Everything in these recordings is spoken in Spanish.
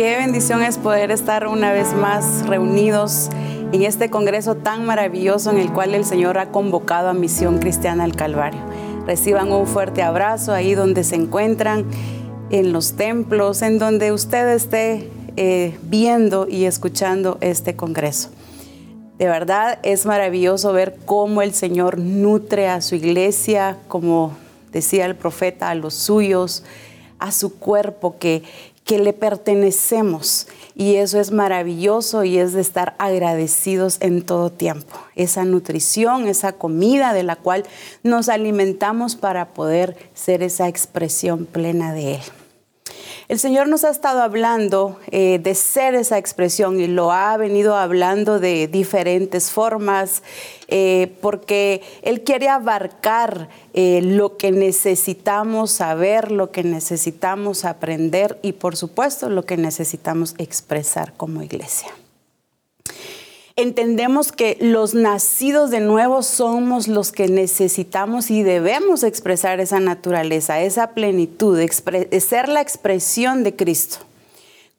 Qué bendición es poder estar una vez más reunidos en este congreso tan maravilloso en el cual el Señor ha convocado a Misión Cristiana al Calvario. Reciban un fuerte abrazo ahí donde se encuentran, en los templos, en donde usted esté eh, viendo y escuchando este congreso. De verdad es maravilloso ver cómo el Señor nutre a su iglesia, como decía el profeta, a los suyos, a su cuerpo que, que le pertenecemos. Y eso es maravilloso y es de estar agradecidos en todo tiempo. Esa nutrición, esa comida de la cual nos alimentamos para poder ser esa expresión plena de Él. El Señor nos ha estado hablando eh, de ser esa expresión y lo ha venido hablando de diferentes formas, eh, porque Él quiere abarcar eh, lo que necesitamos saber, lo que necesitamos aprender y por supuesto lo que necesitamos expresar como iglesia entendemos que los nacidos de nuevo somos los que necesitamos y debemos expresar esa naturaleza, esa plenitud, ser la expresión de Cristo.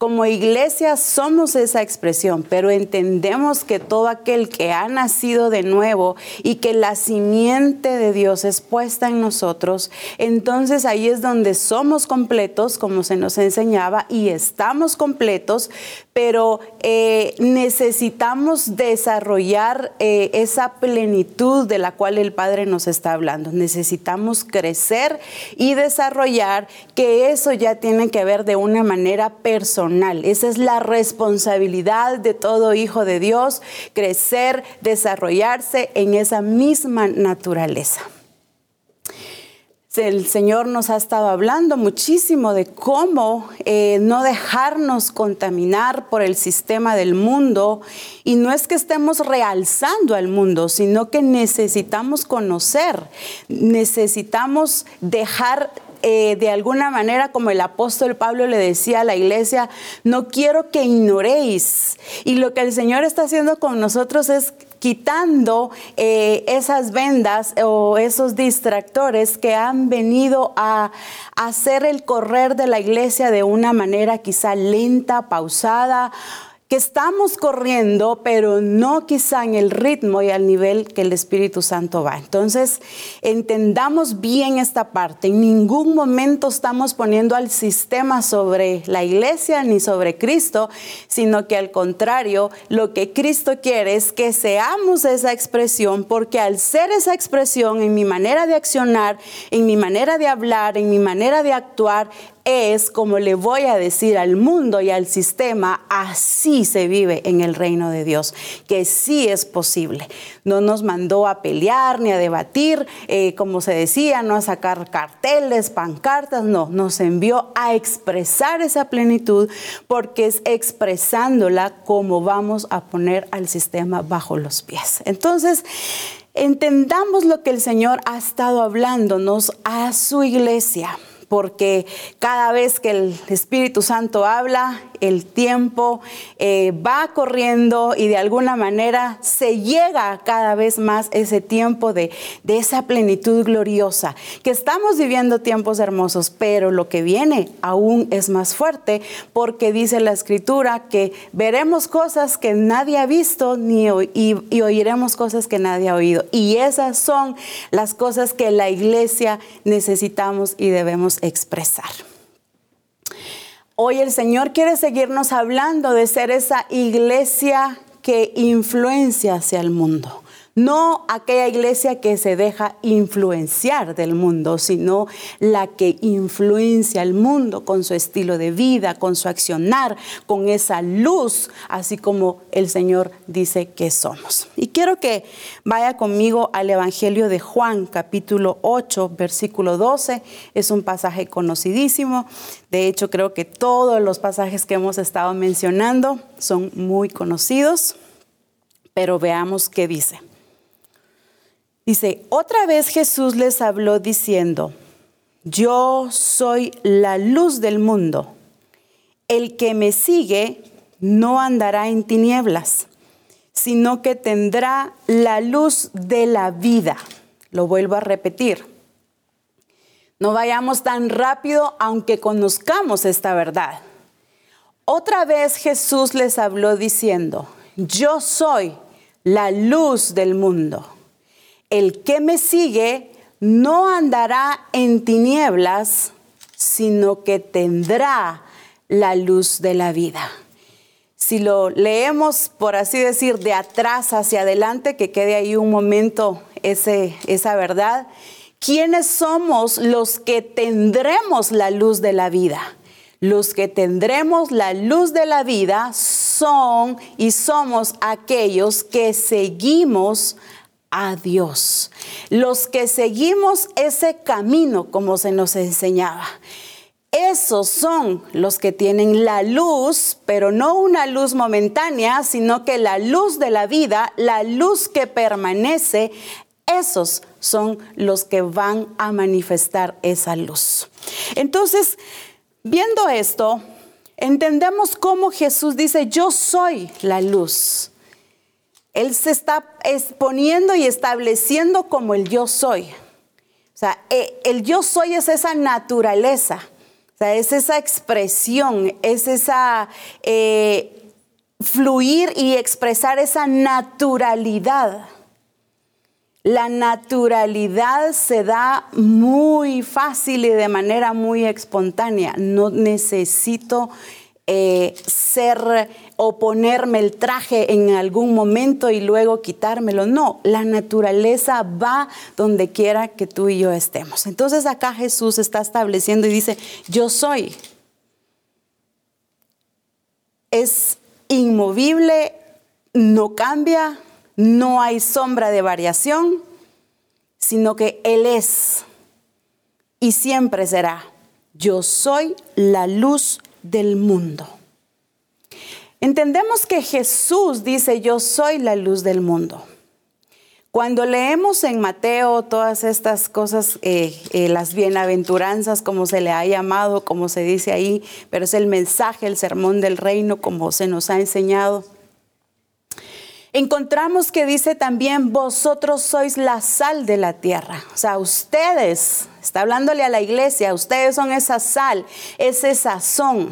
Como iglesia somos esa expresión, pero entendemos que todo aquel que ha nacido de nuevo y que la simiente de Dios es puesta en nosotros, entonces ahí es donde somos completos, como se nos enseñaba, y estamos completos, pero eh, necesitamos desarrollar eh, esa plenitud de la cual el Padre nos está hablando. Necesitamos crecer y desarrollar que eso ya tiene que ver de una manera personal. Esa es la responsabilidad de todo hijo de Dios, crecer, desarrollarse en esa misma naturaleza. El Señor nos ha estado hablando muchísimo de cómo eh, no dejarnos contaminar por el sistema del mundo. Y no es que estemos realzando al mundo, sino que necesitamos conocer, necesitamos dejar eh, de alguna manera, como el apóstol Pablo le decía a la iglesia, no quiero que ignoréis. Y lo que el Señor está haciendo con nosotros es quitando eh, esas vendas o esos distractores que han venido a hacer el correr de la iglesia de una manera quizá lenta, pausada que estamos corriendo, pero no quizá en el ritmo y al nivel que el Espíritu Santo va. Entonces, entendamos bien esta parte. En ningún momento estamos poniendo al sistema sobre la iglesia ni sobre Cristo, sino que al contrario, lo que Cristo quiere es que seamos esa expresión, porque al ser esa expresión en mi manera de accionar, en mi manera de hablar, en mi manera de actuar, es como le voy a decir al mundo y al sistema, así se vive en el reino de Dios, que sí es posible. No nos mandó a pelear ni a debatir, eh, como se decía, no a sacar carteles, pancartas, no, nos envió a expresar esa plenitud porque es expresándola como vamos a poner al sistema bajo los pies. Entonces, entendamos lo que el Señor ha estado hablándonos a su iglesia porque cada vez que el Espíritu Santo habla, el tiempo eh, va corriendo y de alguna manera se llega cada vez más ese tiempo de, de esa plenitud gloriosa, que estamos viviendo tiempos hermosos, pero lo que viene aún es más fuerte porque dice la escritura que veremos cosas que nadie ha visto ni, y, y oiremos cosas que nadie ha oído. Y esas son las cosas que la iglesia necesitamos y debemos expresar. Hoy el Señor quiere seguirnos hablando de ser esa iglesia que influencia hacia el mundo no aquella iglesia que se deja influenciar del mundo, sino la que influencia al mundo con su estilo de vida, con su accionar, con esa luz, así como el Señor dice que somos. Y quiero que vaya conmigo al Evangelio de Juan, capítulo 8, versículo 12. Es un pasaje conocidísimo. De hecho, creo que todos los pasajes que hemos estado mencionando son muy conocidos, pero veamos qué dice. Dice, otra vez Jesús les habló diciendo, yo soy la luz del mundo. El que me sigue no andará en tinieblas, sino que tendrá la luz de la vida. Lo vuelvo a repetir. No vayamos tan rápido aunque conozcamos esta verdad. Otra vez Jesús les habló diciendo, yo soy la luz del mundo. El que me sigue no andará en tinieblas, sino que tendrá la luz de la vida. Si lo leemos, por así decir, de atrás hacia adelante, que quede ahí un momento ese, esa verdad, ¿quiénes somos los que tendremos la luz de la vida? Los que tendremos la luz de la vida son y somos aquellos que seguimos a Dios. Los que seguimos ese camino como se nos enseñaba. Esos son los que tienen la luz, pero no una luz momentánea, sino que la luz de la vida, la luz que permanece, esos son los que van a manifestar esa luz. Entonces, Viendo esto, entendemos cómo Jesús dice, yo soy la luz. Él se está exponiendo y estableciendo como el yo soy. O sea, e, el yo soy es esa naturaleza, o sea, es esa expresión, es esa eh, fluir y expresar esa naturalidad. La naturalidad se da muy fácil y de manera muy espontánea. No necesito eh, ser o ponerme el traje en algún momento y luego quitármelo. No, la naturaleza va donde quiera que tú y yo estemos. Entonces acá Jesús está estableciendo y dice, yo soy. Es inmovible, no cambia, no hay sombra de variación, sino que Él es y siempre será. Yo soy la luz del mundo. Entendemos que Jesús dice, yo soy la luz del mundo. Cuando leemos en Mateo todas estas cosas, eh, eh, las bienaventuranzas, como se le ha llamado, como se dice ahí, pero es el mensaje, el sermón del reino, como se nos ha enseñado encontramos que dice también, vosotros sois la sal de la tierra. O sea, ustedes, está hablándole a la iglesia, ustedes son esa sal, ese sazón.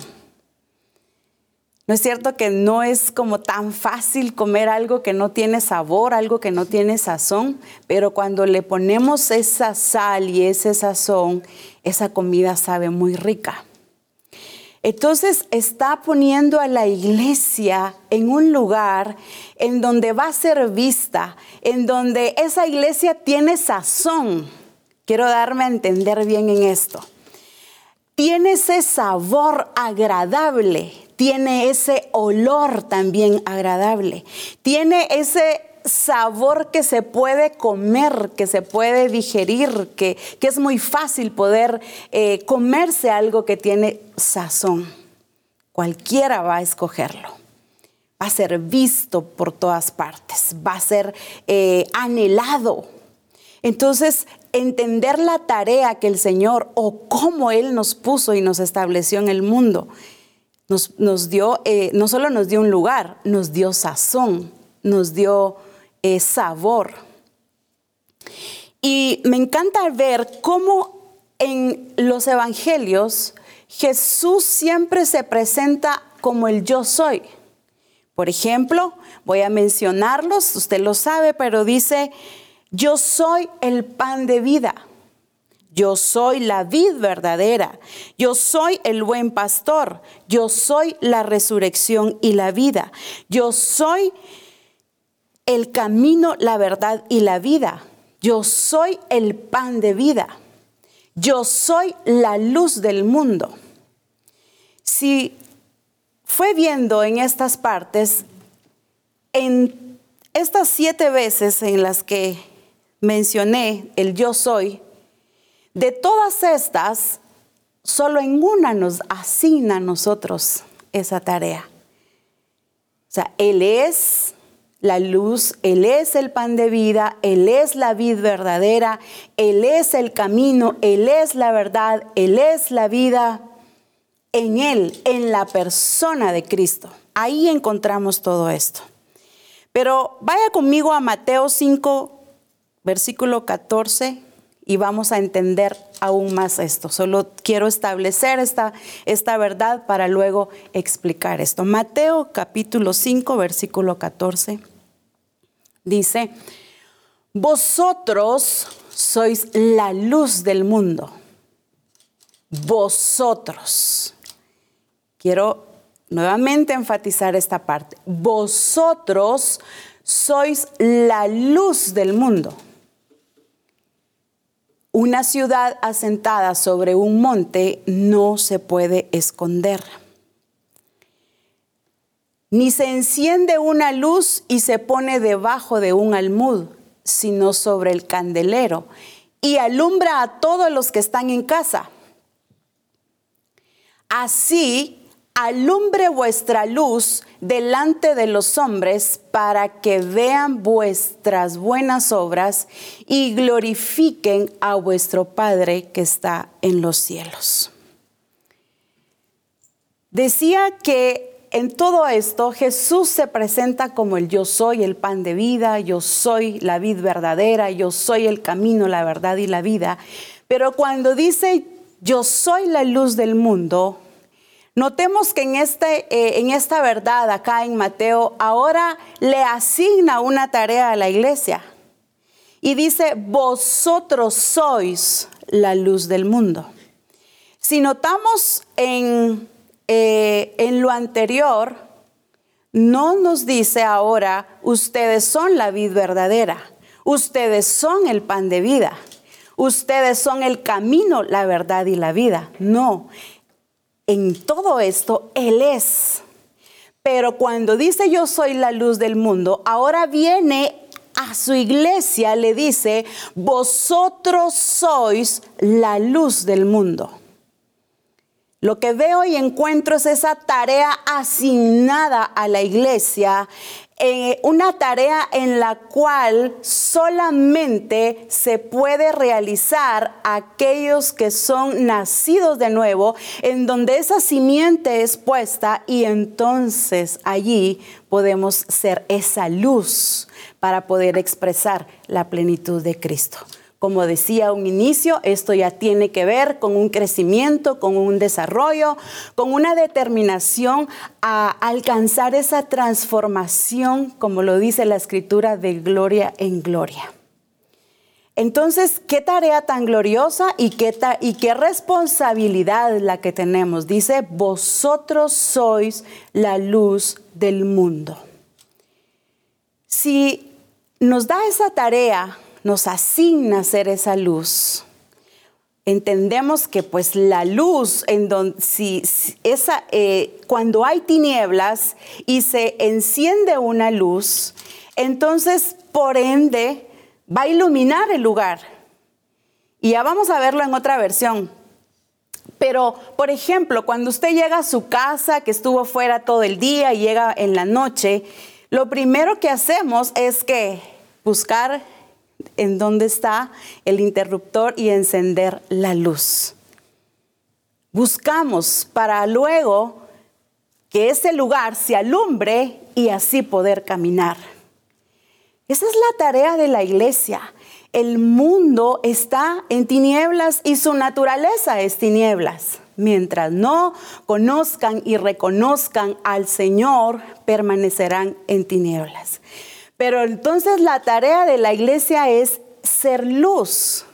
¿No es cierto que no es como tan fácil comer algo que no tiene sabor, algo que no tiene sazón? Pero cuando le ponemos esa sal y ese sazón, esa comida sabe muy rica. Entonces está poniendo a la iglesia en un lugar en donde va a ser vista, en donde esa iglesia tiene sazón. Quiero darme a entender bien en esto. Tiene ese sabor agradable, tiene ese olor también agradable, tiene ese sabor que se puede comer, que se puede digerir, que, es muy fácil poder eh, comerse algo que tiene sazón. Cualquiera va a escogerlo. Va a ser visto por todas partes, va a ser eh, anhelado. Entonces, entender la tarea que el Señor o cómo Él nos puso y nos estableció en el mundo, nos, dio, eh, no solo nos dio un lugar, nos dio sazón, nos dio es sabor. Y me encanta ver cómo en los evangelios Jesús siempre se presenta como el yo soy. Por ejemplo, voy a mencionarlos, usted lo sabe, pero dice, yo soy el pan de vida. Yo soy la vid verdadera. Yo soy el buen pastor. Yo soy la resurrección y la vida. Yo soy el camino, la verdad y la vida. Yo soy el pan de vida. Yo soy la luz del mundo. Si fue viendo en estas partes, en estas siete veces en las que mencioné el yo soy, de todas estas, solo en una nos asigna a nosotros esa tarea. O sea, Él es, la luz, Él es el pan de vida, Él es la vid verdadera, Él es el camino, Él es la verdad, Él es la vida. En Él, en la persona de Cristo. Ahí encontramos todo esto. Pero vaya conmigo a Mateo 5, versículo 14, y vamos a entender aún más esto. Solo quiero establecer esta, esta verdad para luego explicar esto. Mateo capítulo 5, versículo 14 dice, vosotros sois la luz del mundo. Vosotros. Quiero nuevamente enfatizar esta parte. Vosotros sois la luz del mundo. Una ciudad asentada sobre un monte no se puede esconder. Ni se enciende una luz y se pone debajo de un almud, sino sobre el candelero, y alumbra a todos los que están en casa. Así alumbre vuestra luz delante de los hombres para que vean vuestras buenas obras y glorifiquen a vuestro Padre que está en los cielos. Decía que en todo esto Jesús se presenta como el yo soy el pan de vida, yo soy la vid verdadera, yo soy el camino, la verdad y la vida. Pero cuando dice yo soy la luz del mundo, Notemos que en, este, eh, en esta verdad acá en Mateo ahora le asigna una tarea a la iglesia y dice, vosotros sois la luz del mundo. Si notamos en, eh, en lo anterior, no nos dice ahora, ustedes son la vid verdadera, ustedes son el pan de vida, ustedes son el camino, la verdad y la vida. No, en todo esto Él es. Pero cuando dice yo soy la luz del mundo, ahora viene a su iglesia, le dice, vosotros sois la luz del mundo. Lo que veo y encuentro es esa tarea asignada a la iglesia eh, una tarea en la cual solamente se puede realizar aquellos que son nacidos de nuevo, en donde esa simiente es puesta y entonces allí podemos ser esa luz para poder expresar la plenitud de Cristo. Como decía un inicio, esto ya tiene que ver con un crecimiento, con un desarrollo, con una determinación a alcanzar esa transformación, como lo dice la escritura, de gloria en gloria. Entonces, qué tarea tan gloriosa y qué, y qué responsabilidad la que tenemos. Dice, vosotros sois la luz del mundo. Si nos da esa tarea nos asigna ser esa luz. Entendemos que pues la luz, en si, esa, eh, cuando hay tinieblas y se enciende una luz, entonces por ende va a iluminar el lugar. Y ya vamos a verlo en otra versión. Pero, por ejemplo, cuando usted llega a su casa, que estuvo fuera todo el día y llega en la noche, lo primero que hacemos es que buscar en dónde está el interruptor y encender la luz. Buscamos para luego que ese lugar se alumbre y así poder caminar. Esa es la tarea de la iglesia. El mundo está en tinieblas y su naturaleza es tinieblas. Mientras no conozcan y reconozcan al Señor, permanecerán en tinieblas. Pero entonces la tarea de la iglesia es ser luz.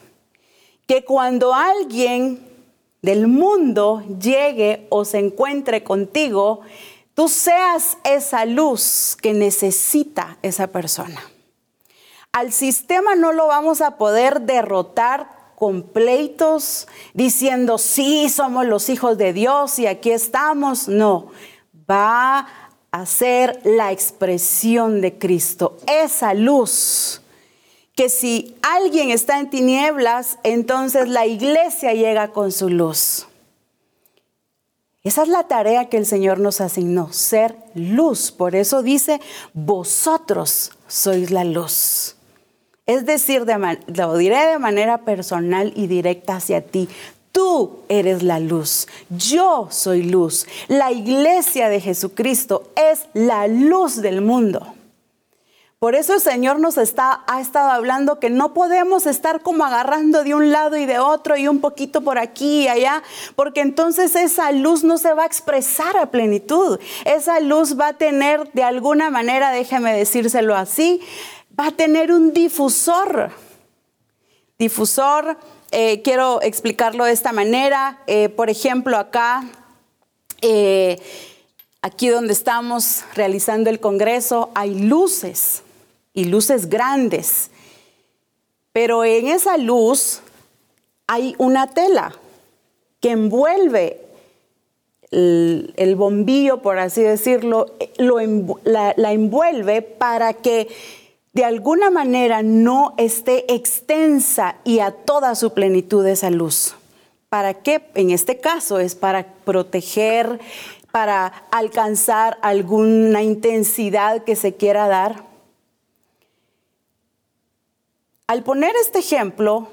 Que cuando alguien del mundo llegue o se encuentre contigo, tú seas esa luz que necesita esa persona. Al sistema no lo vamos a poder derrotar con pleitos diciendo, sí, somos los hijos de Dios y aquí estamos. No, va a ser la expresión de Cristo, esa luz que si alguien está en tinieblas, entonces la iglesia llega con su luz. Esa es la tarea que el Señor nos asignó, ser luz. Por eso dice, vosotros sois la luz. Es decir, lo diré de manera personal y directa hacia ti. Tú eres la luz, yo soy luz. La iglesia de Jesucristo es la luz del mundo. Por eso el Señor nos ha estado hablando que no podemos estar como agarrando de un lado y de otro y un poquito por aquí y allá, porque entonces esa luz no se va a expresar a plenitud. Esa luz va a tener de alguna manera, déjeme decírselo así, va a tener un difusor. Difusor, eh, quiero explicarlo de esta manera. Eh, por ejemplo, acá... Eh, aquí donde estamos realizando el Congreso hay luces y luces grandes. Pero en esa luz hay una tela que envuelve el, bombillo, por así decirlo, la, la envuelve para que de alguna manera no esté extensa y a toda su plenitud esa luz. ¿Para qué? En este caso es para proteger, para alcanzar alguna intensidad que se quiera dar al poner este ejemplo,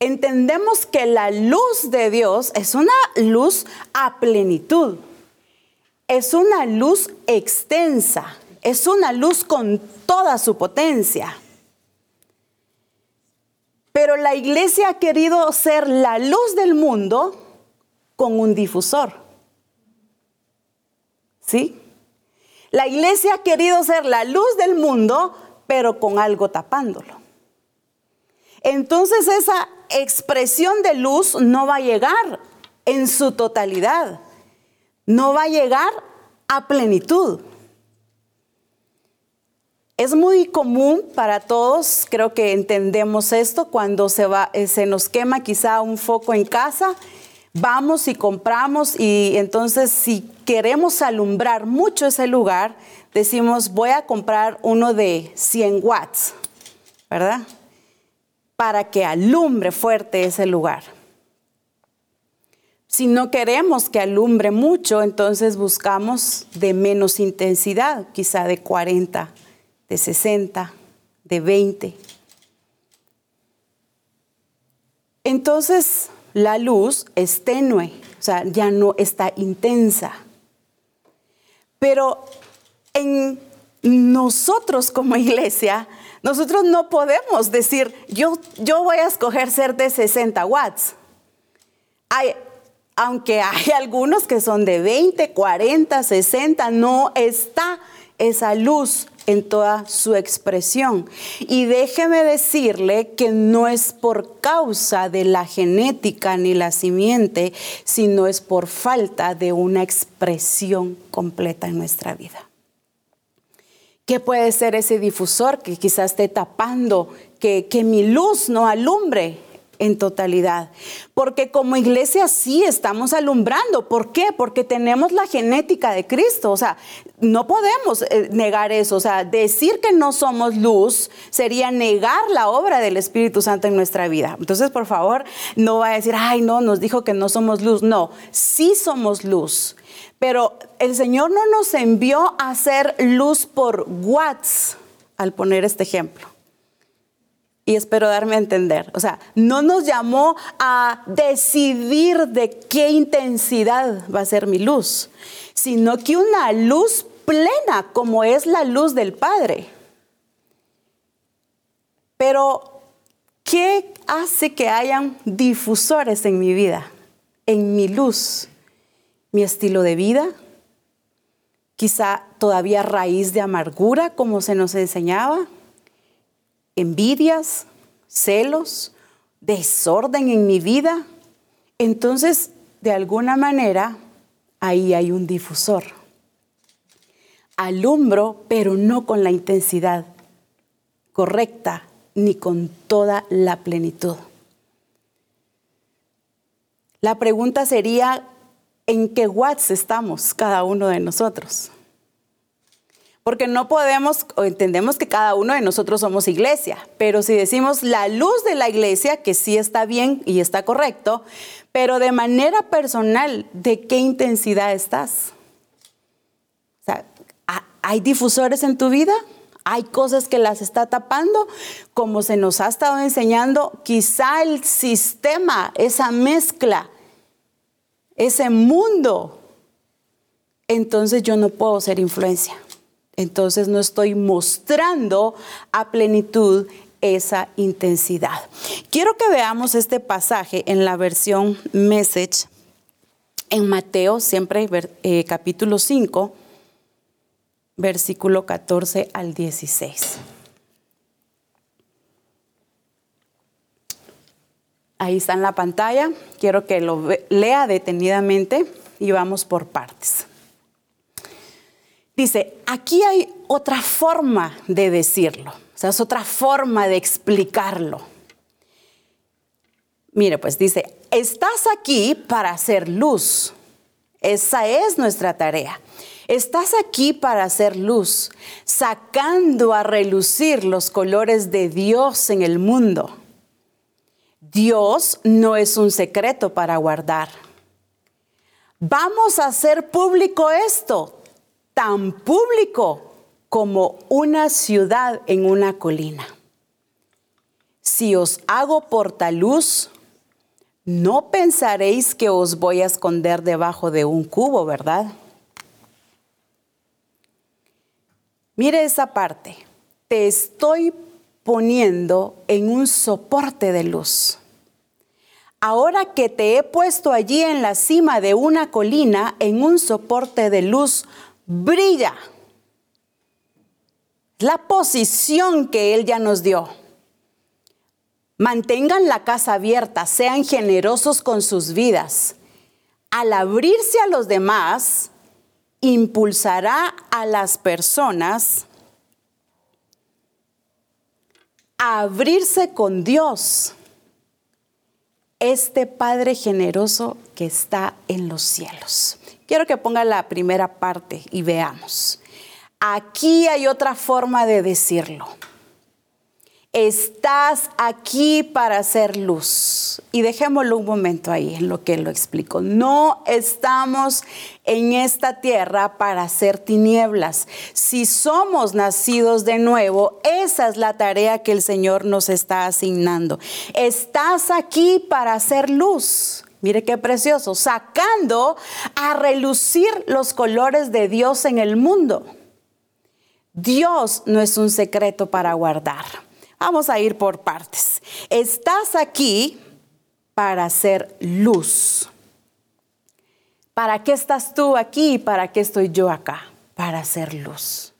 entendemos que la luz de Dios es una luz a plenitud, es una luz extensa, es una luz con toda su potencia. Pero la iglesia ha querido ser la luz del mundo con un difusor. ¿Sí? La iglesia ha querido ser la luz del mundo, pero con algo tapándolo entonces esa expresión de luz no va a llegar en su totalidad, no va a llegar a plenitud. Es muy común para todos, creo que entendemos esto, cuando eh, se nos quema quizá un foco en casa, vamos y compramos y entonces si queremos alumbrar mucho ese lugar, decimos voy a comprar uno de 100 watts, ¿verdad? para que alumbre fuerte ese lugar. Si no queremos que alumbre mucho, entonces buscamos de menos intensidad, quizá de 40, de 60, de 20. Entonces la luz es tenue, o sea, ya no está intensa. Pero en nosotros como iglesia nosotros no podemos decir, yo, yo voy a escoger ser de 60 watts. Hay, aunque hay algunos que son de 20, 40, 60, no está esa luz en toda su expresión. Y déjeme decirle que no es por causa de la genética ni la simiente, sino es por falta de una expresión completa en nuestra vida. ¿Qué puede ser ese difusor que quizás esté tapando que, que mi luz no alumbre en totalidad. Porque como iglesia sí estamos alumbrando. ¿Por qué? Porque tenemos la genética de Cristo. O sea, no podemos eh, negar eso. O sea, decir que no somos luz sería negar la obra del Espíritu Santo en nuestra vida. Entonces, por favor, no va a decir, ay, no, nos dijo que no somos luz. No, sí somos luz. Pero el Señor no nos envió a hacer luz por watts al poner este ejemplo. Y espero darme a entender. O sea, no nos llamó a decidir de qué intensidad va a ser mi luz, sino que una luz plena como es la luz del Padre. Pero, ¿qué hace que hayan difusores en mi vida, en mi luz? mi estilo de vida, quizá todavía raíz de amargura, como se nos enseñaba, envidias, celos, desorden en mi vida. Entonces, de alguna manera, ahí hay un difusor. Alumbro, pero no con la intensidad correcta ni con toda la plenitud. La pregunta sería, en qué watts estamos cada uno de nosotros. Porque no podemos, entendemos que cada uno de nosotros somos iglesia, pero si decimos la luz de la iglesia, que sí está bien y está correcto, pero de manera personal, ¿de qué intensidad estás? O sea, ¿hay difusores en tu vida? ¿Hay cosas que las está tapando? Como se nos ha estado enseñando, quizá el sistema, esa mezcla, ese mundo, entonces yo no puedo ser influencia. Entonces no estoy mostrando a plenitud esa intensidad. Quiero que veamos este pasaje en la versión Message en Mateo, siempre eh, capítulo 5, versículo 14 al 16. Ahí está en la pantalla. Quiero que lo lea detenidamente y vamos por partes. Dice, aquí hay otra forma de decirlo, o sea, es otra forma de explicarlo. Mire, pues dice, estás aquí para hacer luz. Esa es nuestra tarea. Estás aquí para hacer luz, sacando a relucir los colores de Dios en el mundo. Dios no es un secreto para guardar. Vamos a hacer público esto, tan público como una ciudad en una colina. Si os hago portaluz, no pensaréis que os voy a esconder debajo de un cubo, ¿verdad? Mire esa parte. Te estoy poniendo en un soporte de luz. Ahora que te he puesto allí en la cima de una colina, en un soporte de luz, brilla. La posición que Él ya nos dio. Mantengan la casa abierta, sean generosos con sus vidas. Al abrirse a los demás, impulsará a las personas a abrirse con Dios, este Padre generoso que está en los cielos. Quiero que ponga la primera parte y veamos. Aquí hay otra forma de decirlo. Estás aquí para hacer luz. Y dejémoslo un momento ahí en lo que lo explico. No estamos en esta tierra para hacer tinieblas. Si somos nacidos de nuevo, esa es la tarea que el Señor nos está asignando. Estás aquí para hacer luz. Mire qué precioso, sacando a relucir los colores de Dios en el mundo. Dios no es un secreto para guardar. Vamos a ir por partes. Estás aquí para hacer luz. ¿Para qué estás tú aquí y para qué estoy yo acá? Para hacer luz.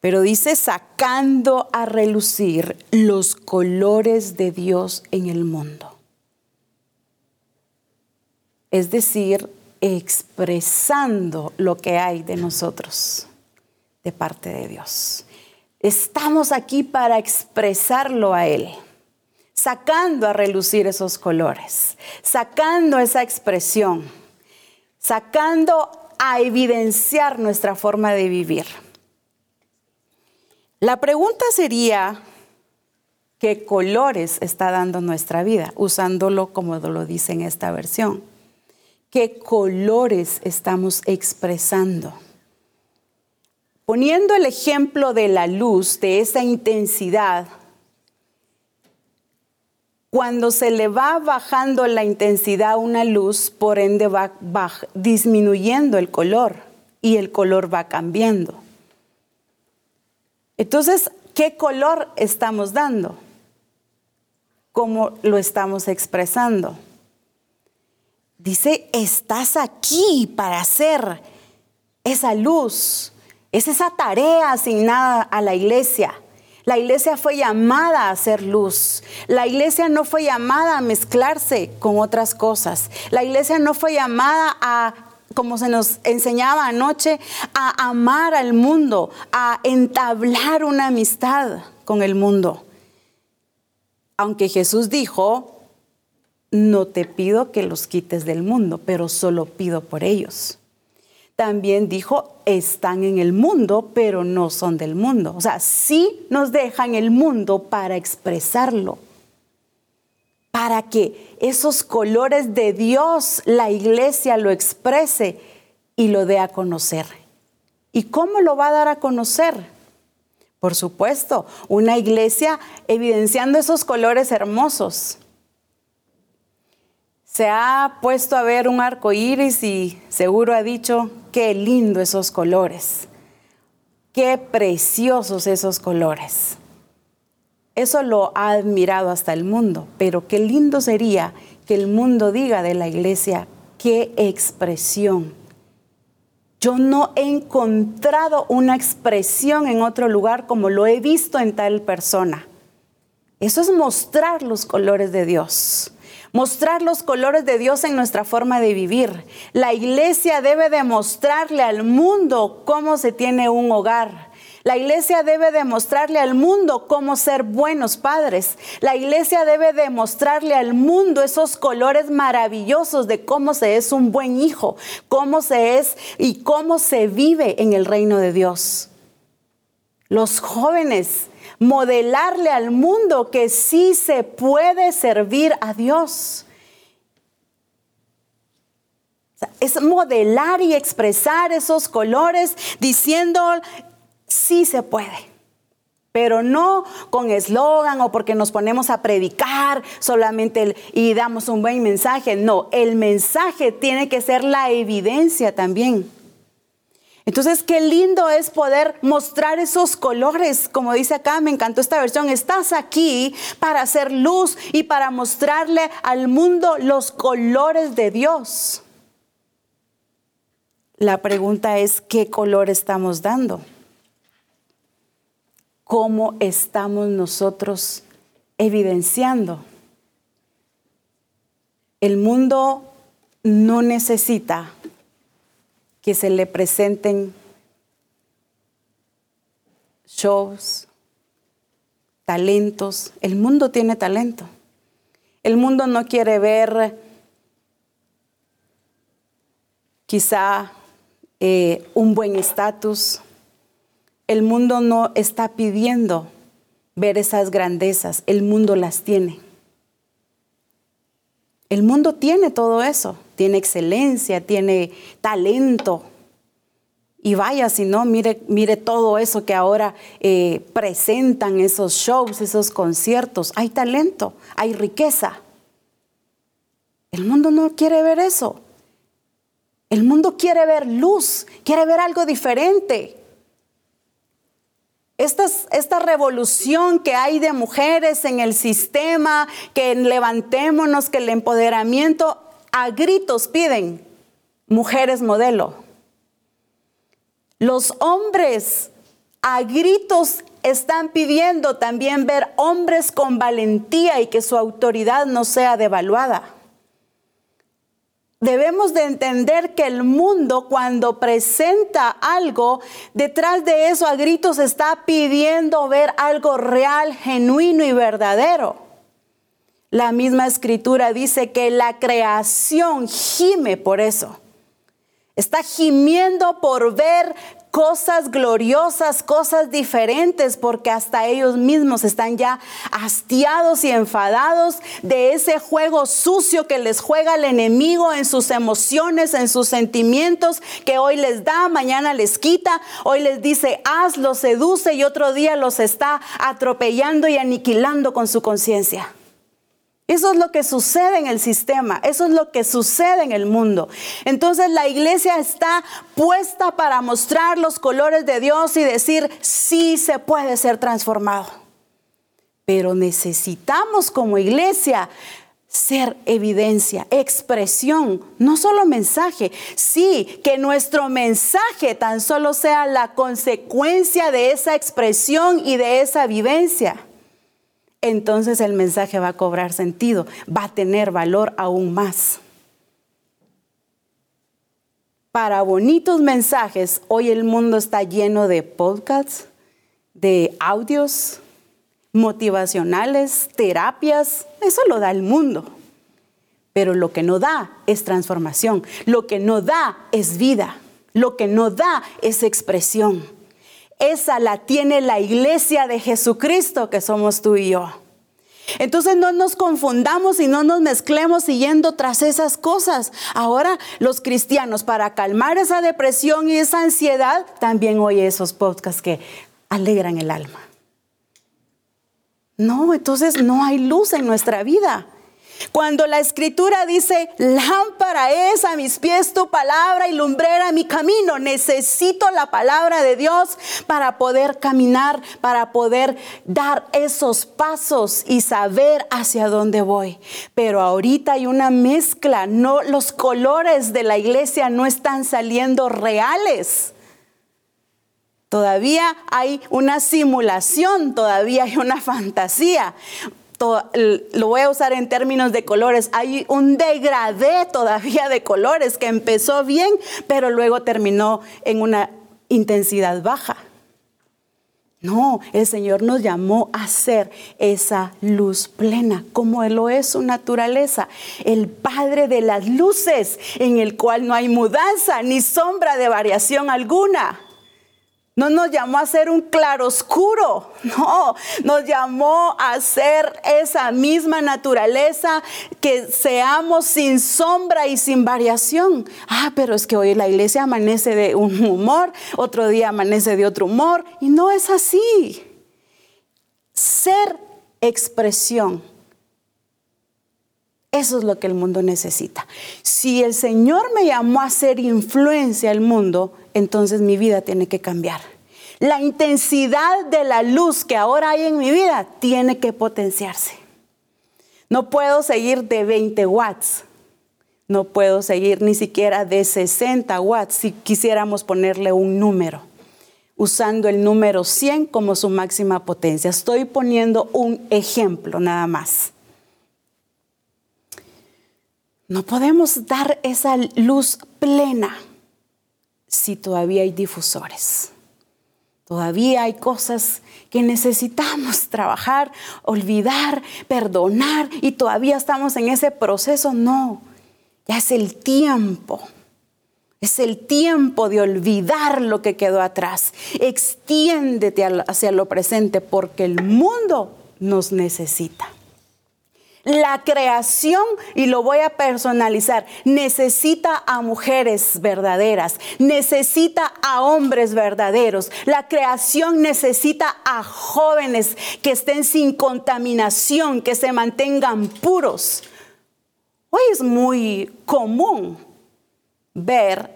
Pero dice sacando a relucir los colores de Dios en el mundo. Es decir, expresando lo que hay de nosotros de parte de Dios. Estamos aquí para expresarlo a Él, sacando a relucir esos colores, sacando esa expresión, sacando a evidenciar nuestra forma de vivir. La pregunta sería, ¿qué colores está dando nuestra vida? Usándolo como lo dice en esta versión. ¿Qué colores estamos expresando? Poniendo el ejemplo de la luz, de esa intensidad, cuando se le va bajando la intensidad a una luz, por ende va, disminuyendo el color y el color va cambiando. Entonces, ¿qué color estamos dando? ¿Cómo lo estamos expresando? Dice, estás aquí para hacer esa luz es esa tarea asignada a la iglesia. La iglesia fue llamada a hacer luz. La iglesia no fue llamada a mezclarse con otras cosas. La iglesia no fue llamada a, como se nos enseñaba anoche, a amar al mundo, a entablar una amistad con el mundo. Aunque Jesús dijo, no te pido que los quites del mundo, pero solo pido por ellos también dijo, están en el mundo, pero no son del mundo. O sea, sí nos dejan el mundo para expresarlo, para que esos colores de Dios la iglesia lo exprese y lo dé a conocer. ¿Y cómo lo va a dar a conocer? Por supuesto, una iglesia evidenciando esos colores hermosos se ha puesto a ver un arco iris y seguro ha dicho, qué lindo esos colores. qué preciosos esos colores. Eso lo ha admirado hasta el mundo, pero qué lindo sería que el mundo diga de la iglesia, qué expresión. Yo no he encontrado una expresión en otro lugar como lo he visto en tal persona. Eso es mostrar los colores de Dios. Mostrar los colores de Dios en nuestra forma de vivir. La iglesia debe demostrarle al mundo cómo se tiene un hogar. La iglesia debe demostrarle al mundo cómo ser buenos padres. La iglesia debe demostrarle al mundo esos colores maravillosos de cómo se es un buen hijo, cómo se es y cómo se vive en el reino de Dios. Los jóvenes, modelarle al mundo que sí se puede servir a Dios. Es modelar y expresar esos colores diciendo sí se puede. Pero no con eslogan o porque nos ponemos a predicar solamente y damos un buen mensaje. No, el mensaje tiene que ser la evidencia también. Entonces, qué lindo es poder mostrar esos colores, como dice acá, me encantó esta versión, estás aquí para hacer luz y para mostrarle al mundo los colores de Dios. La pregunta es, ¿qué color estamos dando? cómo estamos nosotros evidenciando. El mundo no necesita que se le presenten shows, talentos. El mundo tiene talento. El mundo no quiere ver quizá eh, un buen estatus, el mundo no está pidiendo ver esas grandezas, el mundo las tiene. El mundo tiene todo eso, tiene excelencia, tiene talento. Y vaya, si no, mire, mire todo eso que ahora eh, presentan esos shows, esos conciertos. Hay talento, hay riqueza. El mundo no quiere ver eso. El mundo quiere ver luz, quiere ver algo diferente. Esta, revolución que hay de mujeres en el sistema, que levantémonos, que el empoderamiento, a gritos piden mujeres modelo. Los hombres a gritos están pidiendo también ver hombres con valentía y que su autoridad no sea devaluada. Debemos de entender que el mundo cuando presenta algo, detrás de eso a gritos está pidiendo ver algo real, genuino y verdadero. La misma escritura dice que la creación gime por eso. Está gimiendo por ver cosas gloriosas, cosas diferentes, porque hasta ellos mismos están ya hastiados y enfadados de ese juego sucio que les juega el enemigo en sus emociones, en sus sentimientos, que hoy les da, mañana les quita, hoy les dice, haz, los seduce y otro día los está atropellando y aniquilando con su conciencia. Eso es lo que sucede en el sistema, eso es lo que sucede en el mundo. Entonces la iglesia está puesta para mostrar los colores de Dios y decir, sí se puede ser transformado. Pero necesitamos como iglesia ser evidencia, expresión, no solo mensaje. Sí, que nuestro mensaje tan solo sea la consecuencia de esa expresión y de esa vivencia entonces el mensaje va a cobrar sentido, va a tener valor aún más. Para bonitos mensajes, hoy el mundo está lleno de podcasts, de audios motivacionales, terapias, eso lo da el mundo. Pero lo que no da es transformación, lo que no da es vida, lo que no da es expresión. Esa la tiene la iglesia de Jesucristo que somos tú y yo. Entonces no nos confundamos y no nos mezclemos siguiendo tras esas cosas. Ahora los cristianos para calmar esa depresión y esa ansiedad también oye esos podcasts que alegran el alma. No, entonces no hay luz en nuestra vida. Cuando la escritura dice, lámpara es a mis pies tu palabra y lumbrera mi camino, necesito la palabra de Dios para poder caminar, para poder dar esos pasos y saber hacia dónde voy. Pero ahorita hay una mezcla, no los colores de la iglesia no están saliendo reales. Todavía hay una simulación, todavía hay una fantasía lo voy a usar en términos de colores, hay un degradé todavía de colores que empezó bien, pero luego terminó en una intensidad baja. No, el Señor nos llamó a ser esa luz plena, como lo es su naturaleza, el Padre de las luces, en el cual no hay mudanza ni sombra de variación alguna. No nos llamó a ser un claroscuro, no, nos llamó a ser esa misma naturaleza que seamos sin sombra y sin variación. Ah, pero es que hoy la iglesia amanece de un humor, otro día amanece de otro humor, y no es así. Ser expresión. Eso es lo que el mundo necesita. Si el Señor me llamó a ser influencia al mundo, entonces mi vida tiene que cambiar. La intensidad de la luz que ahora hay en mi vida tiene que potenciarse. No puedo seguir de 20 watts. No puedo seguir ni siquiera de 60 watts si quisiéramos ponerle un número, usando el número 100 como su máxima potencia. Estoy poniendo un ejemplo nada más. No podemos dar esa luz plena si todavía hay difusores. Todavía hay cosas que necesitamos trabajar, olvidar, perdonar y todavía estamos en ese proceso. No, ya es el tiempo. Es el tiempo de olvidar lo que quedó atrás. Extiéndete hacia lo presente porque el mundo nos necesita. La creación, y lo voy a personalizar, necesita a mujeres verdaderas, necesita a hombres verdaderos. La creación necesita a jóvenes que estén sin contaminación, que se mantengan puros. Hoy es muy común ver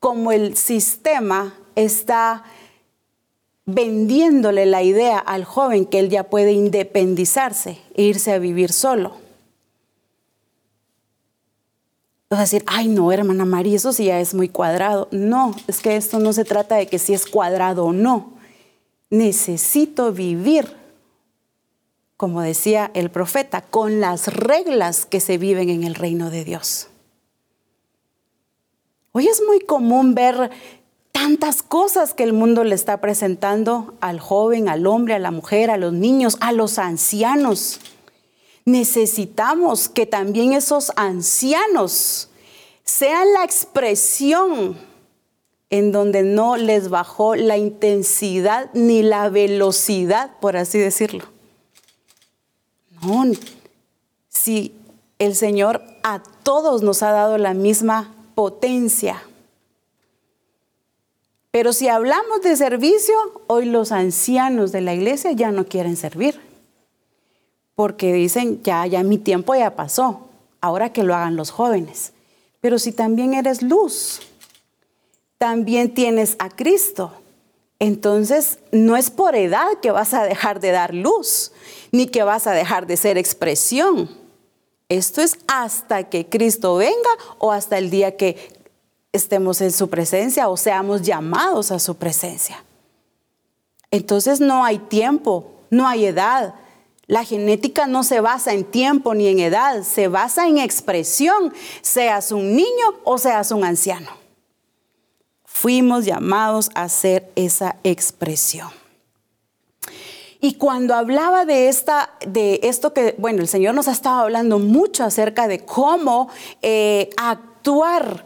cómo el sistema está vendiéndole la idea al joven que él ya puede independizarse e irse a vivir solo. A decir, ay no, hermana María, eso sí ya es muy cuadrado. No, es que esto no se trata de que si es cuadrado o no. Necesito vivir, como decía el profeta, con las reglas que se viven en el reino de Dios. Hoy es muy común ver tantas cosas que el mundo le está presentando al joven, al hombre, a la mujer, a los niños, a los ancianos. Necesitamos que también esos ancianos sean la expresión en donde no les bajó la intensidad ni la velocidad, por así decirlo. No, si el Señor a todos nos ha dado la misma potencia, pero si hablamos de servicio, hoy los ancianos de la iglesia ya no quieren servir. Porque dicen, ya, ya mi tiempo ya pasó, ahora que lo hagan los jóvenes. Pero si también eres luz, también tienes a Cristo. Entonces, no es por edad que vas a dejar de dar luz, ni que vas a dejar de ser expresión. Esto es hasta que Cristo venga o hasta el día que estemos en su presencia o seamos llamados a su presencia. Entonces no hay tiempo, no hay edad. La genética no se basa en tiempo ni en edad, se basa en expresión, seas un niño o seas un anciano. Fuimos llamados a hacer esa expresión. Y cuando hablaba de, esta, de esto que, bueno, el Señor nos ha estado hablando mucho acerca de cómo eh, actuar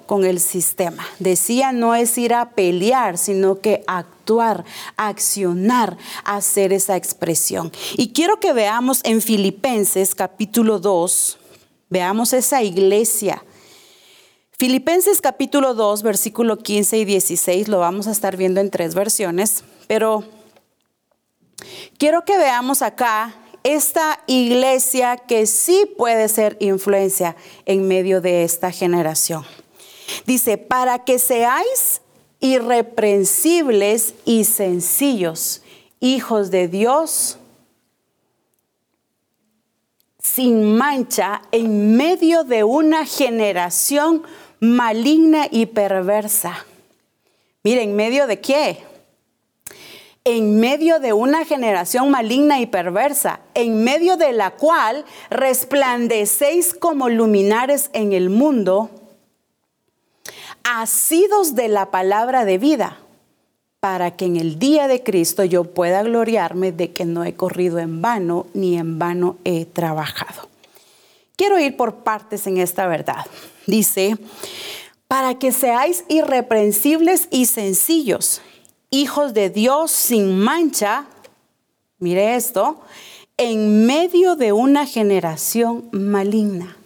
con el sistema. Decía, no es ir a pelear, sino que actuar, accionar, hacer esa expresión. Y quiero que veamos en Filipenses capítulo 2, veamos esa iglesia. Filipenses capítulo 2, versículo 15 y 16, lo vamos a estar viendo en tres versiones, pero quiero que veamos acá esta iglesia que sí puede ser influencia en medio de esta generación. Dice, para que seáis irreprensibles y sencillos, hijos de Dios, sin mancha, en medio de una generación maligna y perversa. Miren, ¿en medio de qué? En medio de una generación maligna y perversa, en medio de la cual resplandecéis como luminares en el mundo, asidos de la palabra de vida, para que en el día de Cristo yo pueda gloriarme de que no he corrido en vano ni en vano he trabajado. Quiero ir por partes en esta verdad. Dice, para que seáis irreprensibles y sencillos, hijos de Dios sin mancha, mire esto, en medio de una generación maligna.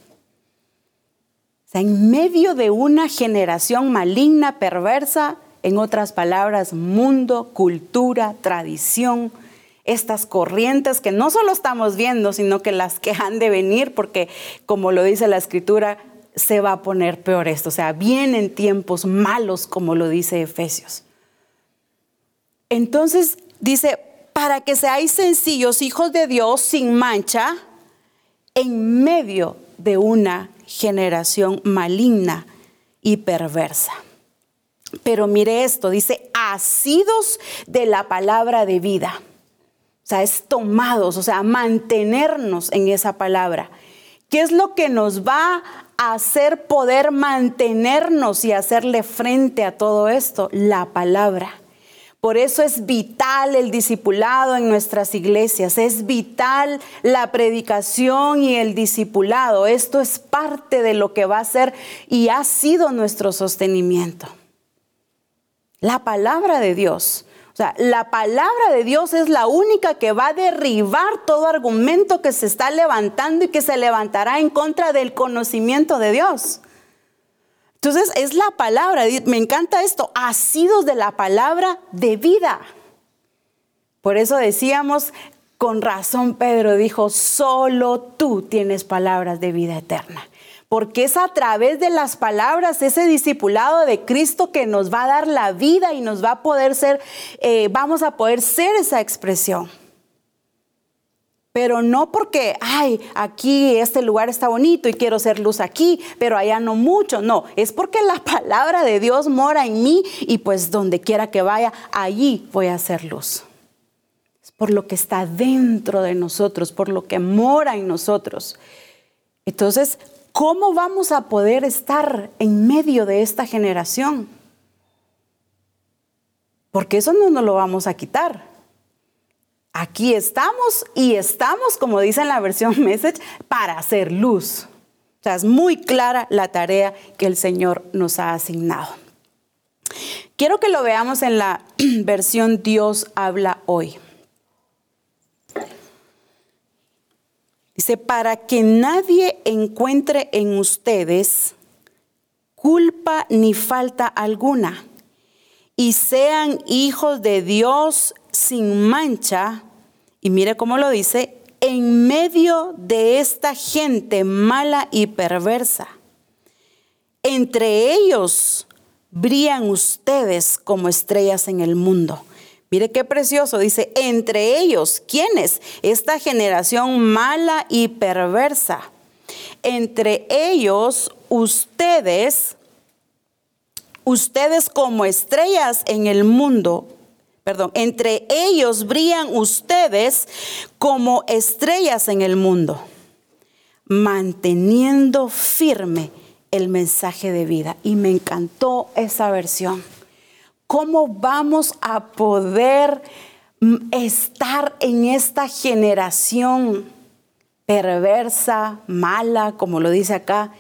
O sea, en medio de una generación maligna, perversa, en otras palabras, mundo, cultura, tradición, estas corrientes que no solo estamos viendo, sino que las que han de venir, porque como lo dice la escritura, se va a poner peor esto. O sea, vienen tiempos malos, como lo dice Efesios. Entonces dice, para que seáis sencillos, hijos de Dios, sin mancha, en medio de una generación maligna y perversa. Pero mire esto, dice, asidos de la palabra de vida. O sea, es tomados, o sea, mantenernos en esa palabra. ¿Qué es lo que nos va a hacer poder mantenernos y hacerle frente a todo esto? La palabra. Por eso es vital el discipulado en nuestras iglesias, es vital la predicación y el discipulado. Esto es parte de lo que va a ser y ha sido nuestro sostenimiento. La palabra de Dios. O sea, la palabra de Dios es la única que va a derribar todo argumento que se está levantando y que se levantará en contra del conocimiento de Dios. Entonces es la palabra, me encanta esto, asidos de la palabra de vida. Por eso decíamos, con razón Pedro dijo, solo tú tienes palabras de vida eterna porque es a través de las palabras, ese discipulado de Cristo que nos va a dar la vida y nos va a poder ser, eh, vamos a poder ser esa expresión. Pero no porque, ay, aquí este lugar está bonito y quiero ser luz aquí, pero allá no mucho. No, es porque la palabra de Dios mora en mí y pues donde quiera que vaya, allí voy a ser luz. Es por lo que está dentro de nosotros, por lo que mora en nosotros. Entonces, ¿cómo vamos a poder estar en medio de esta generación? Porque eso no nos lo vamos a quitar. Aquí estamos y estamos, como dice en la versión Message, para hacer luz. O sea, es muy clara la tarea que el Señor nos ha asignado. Quiero que lo veamos en la versión Dios habla hoy. Dice, para que nadie encuentre en ustedes culpa ni falta alguna y sean hijos de Dios sin mancha, y mire cómo lo dice, en medio de esta gente mala y perversa. Entre ellos brillan ustedes como estrellas en el mundo. Mire qué precioso, dice, entre ellos, ¿quiénes? Esta generación mala y perversa. Entre ellos, ustedes, ustedes como estrellas en el mundo, perdón, entre ellos brillan ustedes como estrellas en el mundo, manteniendo firme el mensaje de vida. Y me encantó esa versión ¿Cómo vamos a poder mm, estar en esta generación perversa, mala, como lo dice acá?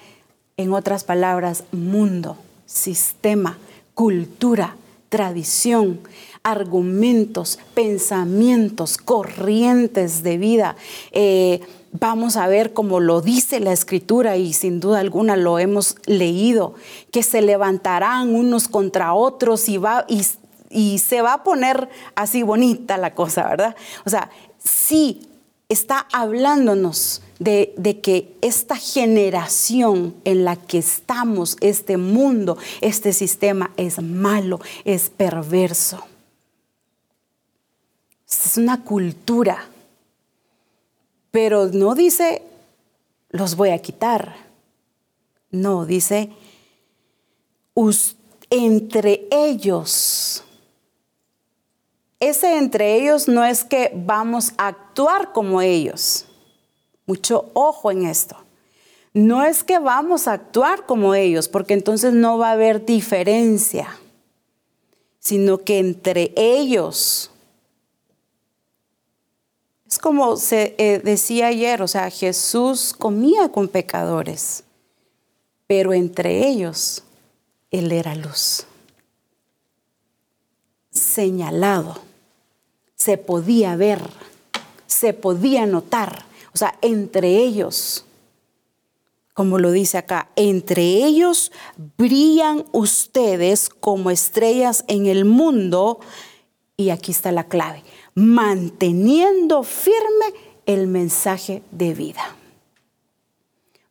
En otras palabras, mundo, sistema, cultura, tradición, argumentos, pensamientos, corrientes de vida. Eh, vamos a ver como lo dice la escritura y sin duda alguna lo hemos leído, que se levantarán unos contra otros y, va, y, se va a poner así bonita la cosa, ¿verdad? O sea, sí está hablándonos de, que esta generación en la que estamos, este mundo, este sistema es malo, es perverso. Es una cultura. Pero no dice, los voy a quitar. No, dice, entre ellos. Ese entre ellos no es que vamos a actuar como ellos. Mucho ojo en esto. No es que vamos a actuar como ellos, porque entonces no va a haber diferencia, sino que entre ellos. Es como se eh, decía ayer, o sea, Jesús comía con pecadores, pero entre ellos Él era luz, señalado, se podía ver, se podía notar, o sea, entre ellos, como lo dice acá, entre ellos brillan ustedes como estrellas en el mundo, y aquí está la clave, manteniendo firme el mensaje de vida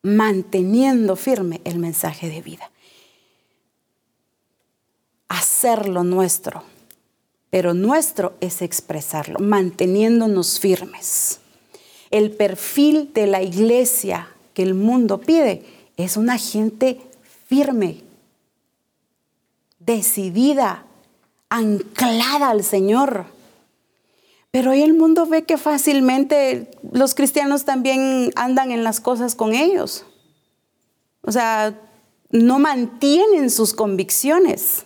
manteniendo firme el mensaje de vida. Hacerlo nuestro, pero nuestro es expresarlo, manteniéndonos firmes. El perfil de la iglesia que el mundo pide es una gente firme, decidida, anclada al Señor. Pero hoy el mundo ve que fácilmente los cristianos también andan en las cosas con ellos. O sea, no mantienen sus convicciones.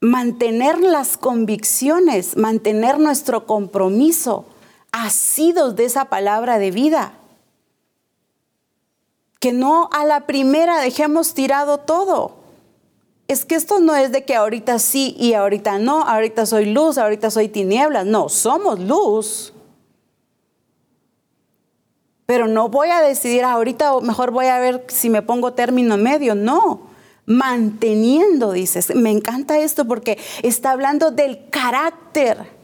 Mantener las convicciones, mantener nuestro compromiso, asidos de esa palabra de vida. Que no a la primera dejemos tirado todo es que esto no es de que ahorita sí y ahorita no, ahorita soy luz, ahorita soy tinieblas. No, somos luz. Pero no voy a decidir ahorita, mejor voy a ver si me pongo término medio. No, manteniendo, dices. Me encanta esto porque está hablando del carácter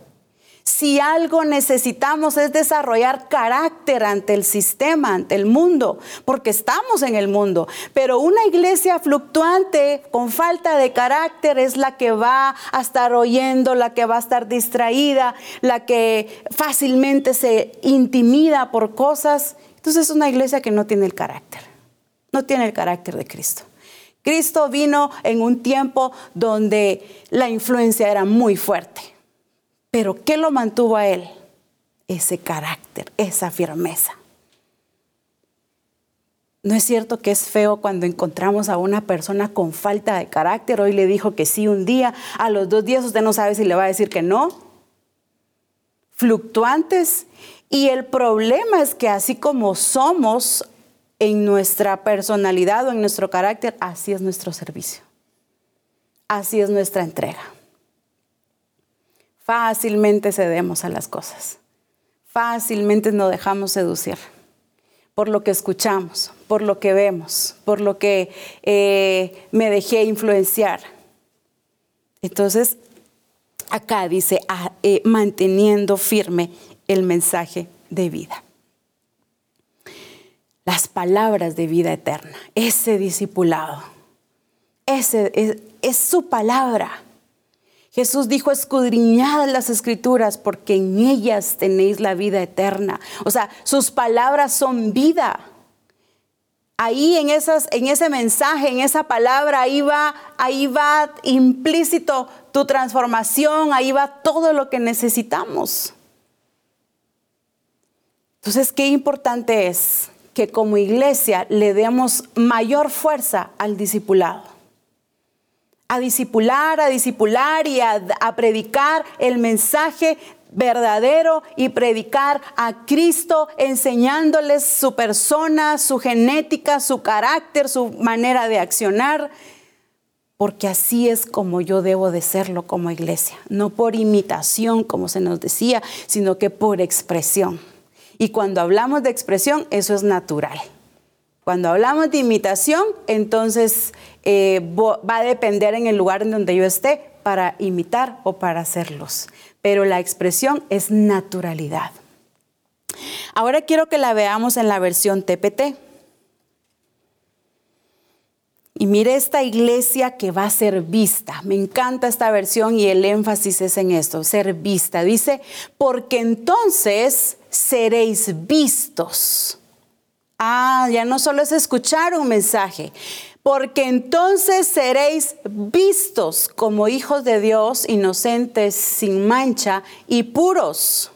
si algo necesitamos es desarrollar carácter ante el sistema, ante el mundo, porque estamos en el mundo. Pero una iglesia fluctuante con falta de carácter es la que va a estar oyendo, la que va a estar distraída, la que fácilmente se intimida por cosas. Entonces es una iglesia que no tiene el carácter, no tiene el carácter de Cristo. Cristo vino en un tiempo donde la influencia era muy fuerte pero ¿qué lo mantuvo a él? Ese carácter, esa firmeza. ¿No es cierto que es feo cuando encontramos a una persona con falta de carácter? Hoy le dijo que sí un día, a los dos días usted no sabe si le va a decir que no. Fluctuantes. Y el problema es que así como somos en nuestra personalidad o en nuestro carácter, así es nuestro servicio. Así es nuestra entrega fácilmente cedemos a las cosas. Fácilmente nos dejamos seducir por lo que escuchamos, por lo que vemos, por lo que eh, me dejé influenciar. Entonces, acá dice, ah, eh, manteniendo firme el mensaje de vida. Las palabras de vida eterna, ese discipulado, ese es su palabra Jesús dijo, escudriñad las escrituras porque en ellas tenéis la vida eterna. O sea, sus palabras son vida. Ahí en, esas, en ese mensaje, en esa palabra, ahí va, ahí va implícito tu transformación, ahí va todo lo que necesitamos. Entonces, qué importante es que como iglesia le demos mayor fuerza al discipulado a discipular, a discipular y a, predicar el mensaje verdadero y predicar a Cristo enseñándoles su persona, su genética, su carácter, su manera de accionar, porque así es como yo debo de serlo como iglesia, no por imitación, como se nos decía, sino que por expresión. Y cuando hablamos de expresión, eso es natural. Cuando hablamos de imitación, entonces eh, va a depender en el lugar en donde yo esté para imitar o para hacerlos. pero la expresión es naturalidad. Ahora quiero que la veamos en la versión TPT. Y mire esta iglesia que va a ser vista. Me encanta esta versión y el énfasis es en esto, ser vista. Dice, porque entonces seréis vistos. Ah, ya no solo es escuchar un mensaje, porque entonces seréis vistos como hijos de Dios, inocentes, sin mancha y puros,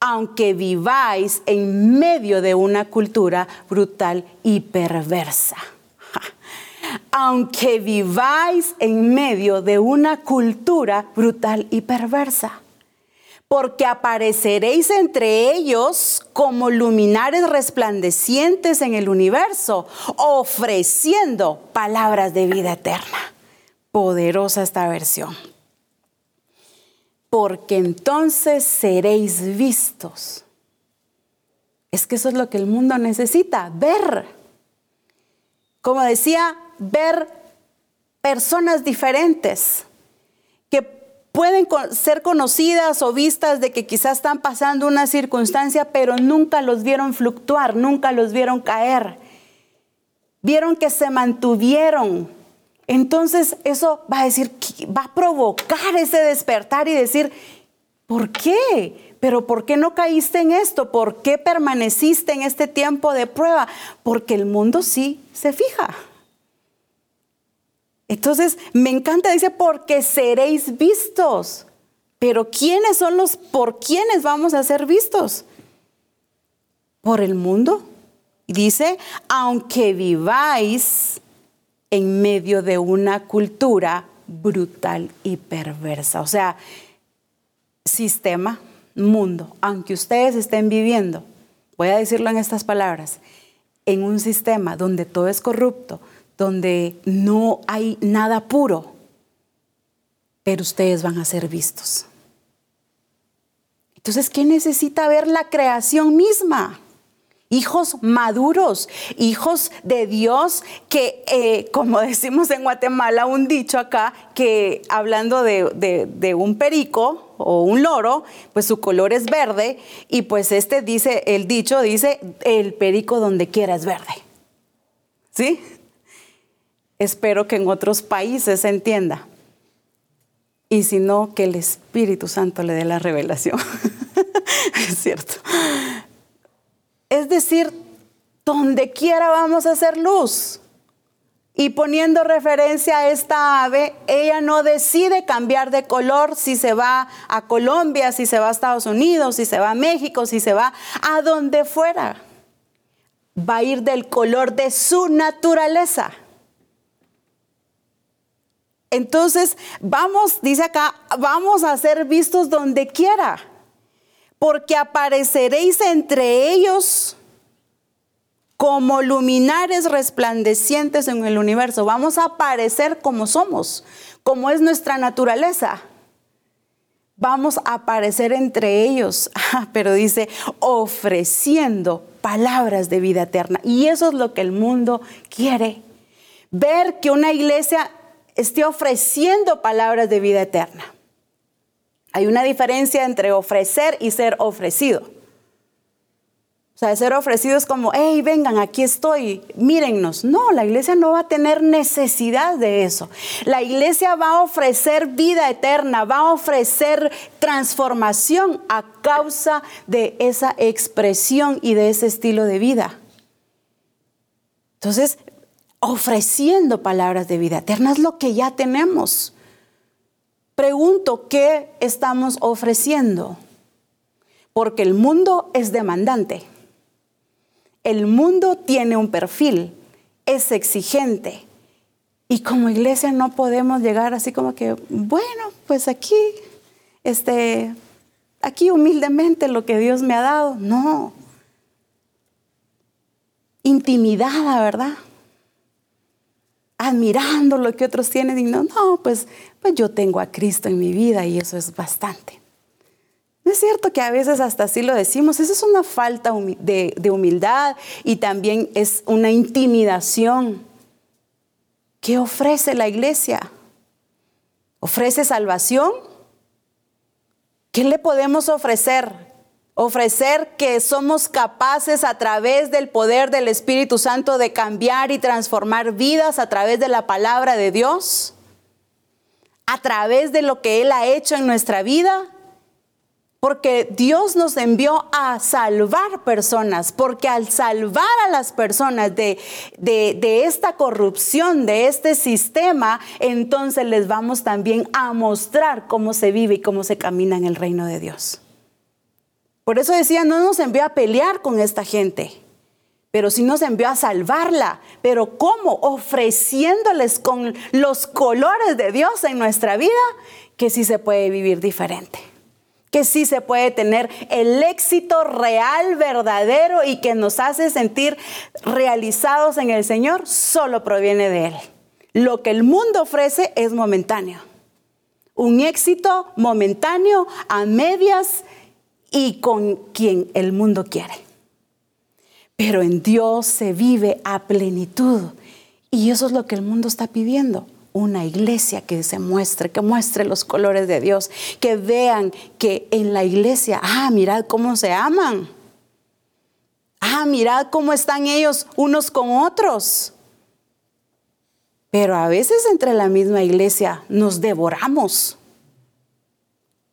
aunque viváis en medio de una cultura brutal y perversa aunque viváis en medio de una cultura brutal y perversa. Porque apareceréis entre ellos como luminares resplandecientes en el universo, ofreciendo palabras de vida eterna. Poderosa esta versión. Porque entonces seréis vistos. Es que eso es lo que el mundo necesita, ver. Como decía ver personas diferentes pueden ser conocidas o vistas de que quizás están pasando una circunstancia, pero nunca los vieron fluctuar, nunca los vieron caer. Vieron que se mantuvieron. Entonces eso va a decir, va a provocar ese despertar y decir, ¿por qué? Pero ¿por qué no caíste en esto? ¿Por qué permaneciste en este tiempo de prueba? Porque el mundo sí se fija. Entonces, me encanta, dice, porque seréis vistos. Pero ¿quiénes son los, por quiénes vamos a ser vistos? Por el mundo. Dice, aunque viváis en medio de una cultura brutal y perversa. O sea, sistema, mundo, aunque ustedes estén viviendo, voy a decirlo en estas palabras, en un sistema donde todo es corrupto, donde no hay nada puro, pero ustedes van a ser vistos. Entonces, ¿qué necesita ver la creación misma? Hijos maduros, hijos de Dios que, eh, como decimos en Guatemala, un dicho acá, que hablando de, de un perico o un loro, pues su color es verde y pues este dice, el dicho dice, el perico donde quiera es verde. ¿Sí? Espero que en otros países se entienda. Y si no, que el Espíritu Santo le dé la revelación. es cierto. Es decir, donde quiera vamos a hacer luz. Y poniendo referencia a esta ave, ella no decide cambiar de color si se va a Colombia, si se va a Estados Unidos, si se va a México, si se va a donde fuera. Va a ir del color de su naturaleza. Entonces, vamos, dice acá, vamos a ser vistos donde quiera, porque apareceréis entre ellos como luminares resplandecientes en el universo. Vamos a aparecer como somos, como es nuestra naturaleza. Vamos a aparecer entre ellos, ah, pero dice, ofreciendo palabras de vida eterna. Y eso es lo que el mundo quiere. Ver que una iglesia esté ofreciendo palabras de vida eterna. Hay una diferencia entre ofrecer y ser ofrecido. O sea, ser ofrecido es como, hey, vengan, aquí estoy, mírennos. No, la iglesia no va a tener necesidad de eso. La iglesia va a ofrecer vida eterna, va a ofrecer transformación a causa de esa expresión y de ese estilo de vida. Entonces, ofreciendo palabras de vida eterna. Es lo que ya tenemos. Pregunto, ¿qué estamos ofreciendo? Porque el mundo es demandante. El mundo tiene un perfil, es exigente. Y como iglesia no podemos llegar así como que, bueno, pues aquí, este, aquí humildemente lo que Dios me ha dado. No. Intimidada, ¿verdad? Admirando lo que otros tienen y no, no, pues, pues yo tengo a Cristo en mi vida y eso es bastante. No es cierto que a veces hasta así lo decimos, eso es una falta de, de humildad y también es una intimidación. ¿Qué ofrece la iglesia? ¿Ofrece salvación? ¿Qué le podemos ofrecer? Ofrecer que somos capaces a través del poder del Espíritu Santo de cambiar y transformar vidas a través de la palabra de Dios, a través de lo que Él ha hecho en nuestra vida. Porque Dios nos envió a salvar personas, porque al salvar a las personas de, de, esta corrupción, de este sistema, entonces les vamos también a mostrar cómo se vive y cómo se camina en el reino de Dios. Por eso decía, no nos envió a pelear con esta gente, pero sí nos envió a salvarla. Pero ¿cómo? Ofreciéndoles con los colores de Dios en nuestra vida, que sí se puede vivir diferente que sí se puede tener el éxito real, verdadero y que nos hace sentir realizados en el Señor, solo proviene de Él. Lo que el mundo ofrece es momentáneo. Un éxito momentáneo a medias y con quien el mundo quiere. Pero en Dios se vive a plenitud. Y eso es lo que el mundo está pidiendo una iglesia que se muestre, que muestre los colores de Dios, que vean que en la iglesia, ah, mirad cómo se aman. Ah, mirad cómo están ellos unos con otros. Pero a veces entre la misma iglesia nos devoramos.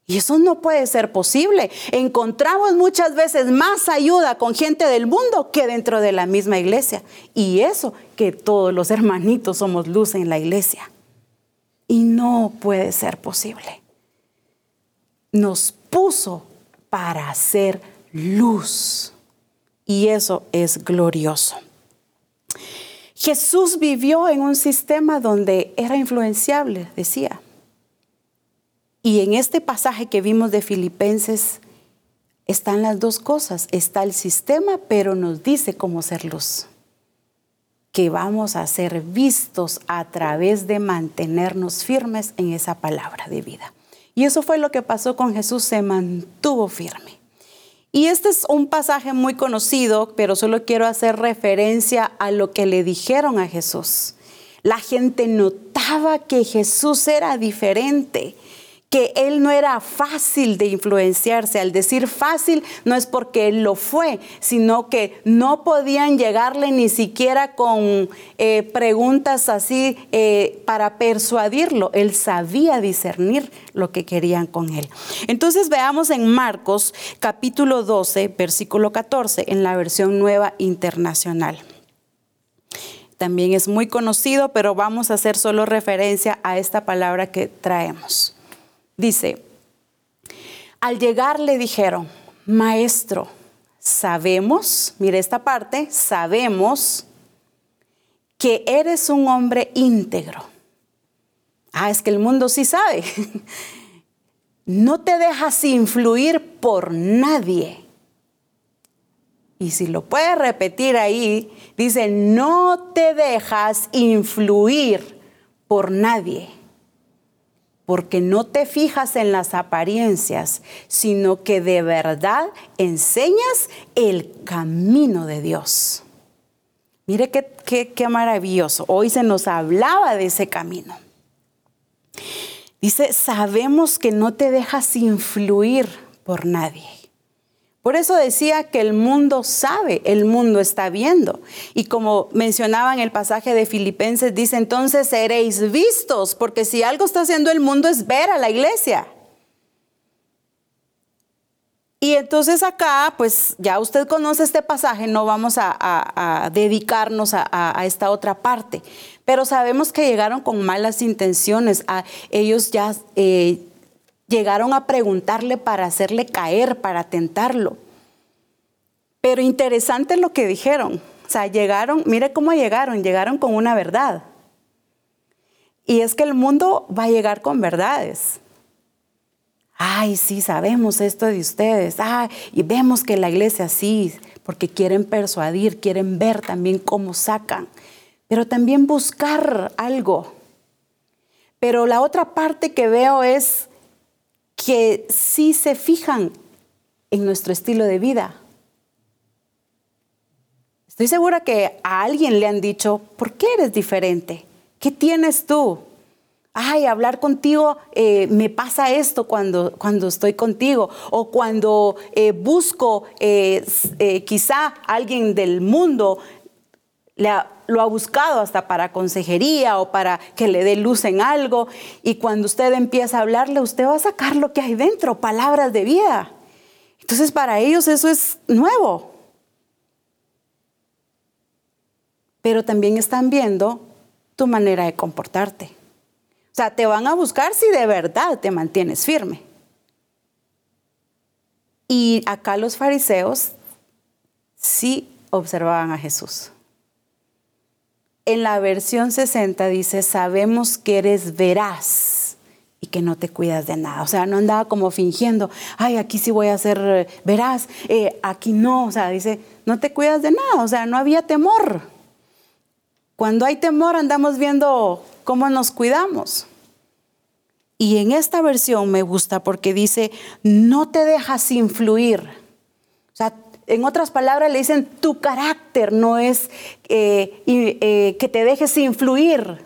Y eso no puede ser posible. Encontramos muchas veces más ayuda con gente del mundo que dentro de la misma iglesia. Y eso que todos los hermanitos somos luz en la iglesia. Y no puede ser posible. Nos puso para hacer luz. Y eso es glorioso. Jesús vivió en un sistema donde era influenciable, decía. Y en este pasaje que vimos de Filipenses están las dos cosas. Está el sistema, pero nos dice cómo ser luz. Que vamos a ser vistos a través de mantenernos firmes en esa palabra de vida. Y eso fue lo que pasó con Jesús, se mantuvo firme. Y este es un pasaje muy conocido, pero solo quiero hacer referencia a lo que le dijeron a Jesús. La gente notaba que Jesús era diferente que él no era fácil de influenciarse. Al decir fácil no es porque él lo fue, sino que no podían llegarle ni siquiera con eh, preguntas así eh, para persuadirlo. Él sabía discernir lo que querían con él. Entonces veamos en Marcos capítulo 12, versículo 14, en la versión nueva internacional. También es muy conocido, pero vamos a hacer solo referencia a esta palabra que traemos. Dice, al llegar le dijeron, maestro, sabemos, mire esta parte, sabemos que eres un hombre íntegro. Ah, es que el mundo sí sabe. No te dejas influir por nadie. Y si lo puedes repetir ahí, dice, no te dejas influir por nadie porque no te fijas en las apariencias, sino que de verdad enseñas el camino de Dios. Mire qué, qué, maravilloso. Hoy se nos hablaba de ese camino. Dice, sabemos que no te dejas influir por nadie. Por eso decía que el mundo sabe, el mundo está viendo. Y como mencionaba en el pasaje de Filipenses, dice entonces seréis vistos, porque si algo está haciendo el mundo es ver a la iglesia. Y entonces acá, pues ya usted conoce este pasaje, no vamos a, dedicarnos a, esta otra parte, pero sabemos que llegaron con malas intenciones, a, ellos ya eh, Llegaron a preguntarle para hacerle caer, para tentarlo. Pero interesante lo que dijeron. O sea, llegaron, mire cómo llegaron, llegaron con una verdad. Y es que el mundo va a llegar con verdades. Ay, sí, sabemos esto de ustedes. Ay, y vemos que la iglesia sí, porque quieren persuadir, quieren ver también cómo sacan, pero también buscar algo. Pero la otra parte que veo es que sí se fijan en nuestro estilo de vida. Estoy segura que a alguien le han dicho, ¿por qué eres diferente? ¿Qué tienes tú? ay, hablar contigo, eh, me pasa esto cuando, cuando estoy contigo, o cuando eh, busco eh, quizá alguien del mundo, lo ha buscado hasta para consejería o para que le dé luz en algo, y cuando usted empieza a hablarle, usted va a sacar lo que hay dentro, palabras de vida. Entonces para ellos eso es nuevo. Pero también están viendo tu manera de comportarte. O sea, te van a buscar si de verdad te mantienes firme. Y acá los fariseos sí observaban a Jesús. En la versión 60 dice, sabemos que eres veraz y que no te cuidas de nada. O sea, no andaba como fingiendo, ay, aquí sí voy a ser eh, veraz, eh, aquí no. O sea, dice, no te cuidas de nada. O sea, no había temor. Cuando hay temor andamos viendo cómo nos cuidamos. Y en esta versión me gusta porque dice, no te dejas influir. O sea, en otras palabras le dicen, tu carácter no es eh, que te dejes influir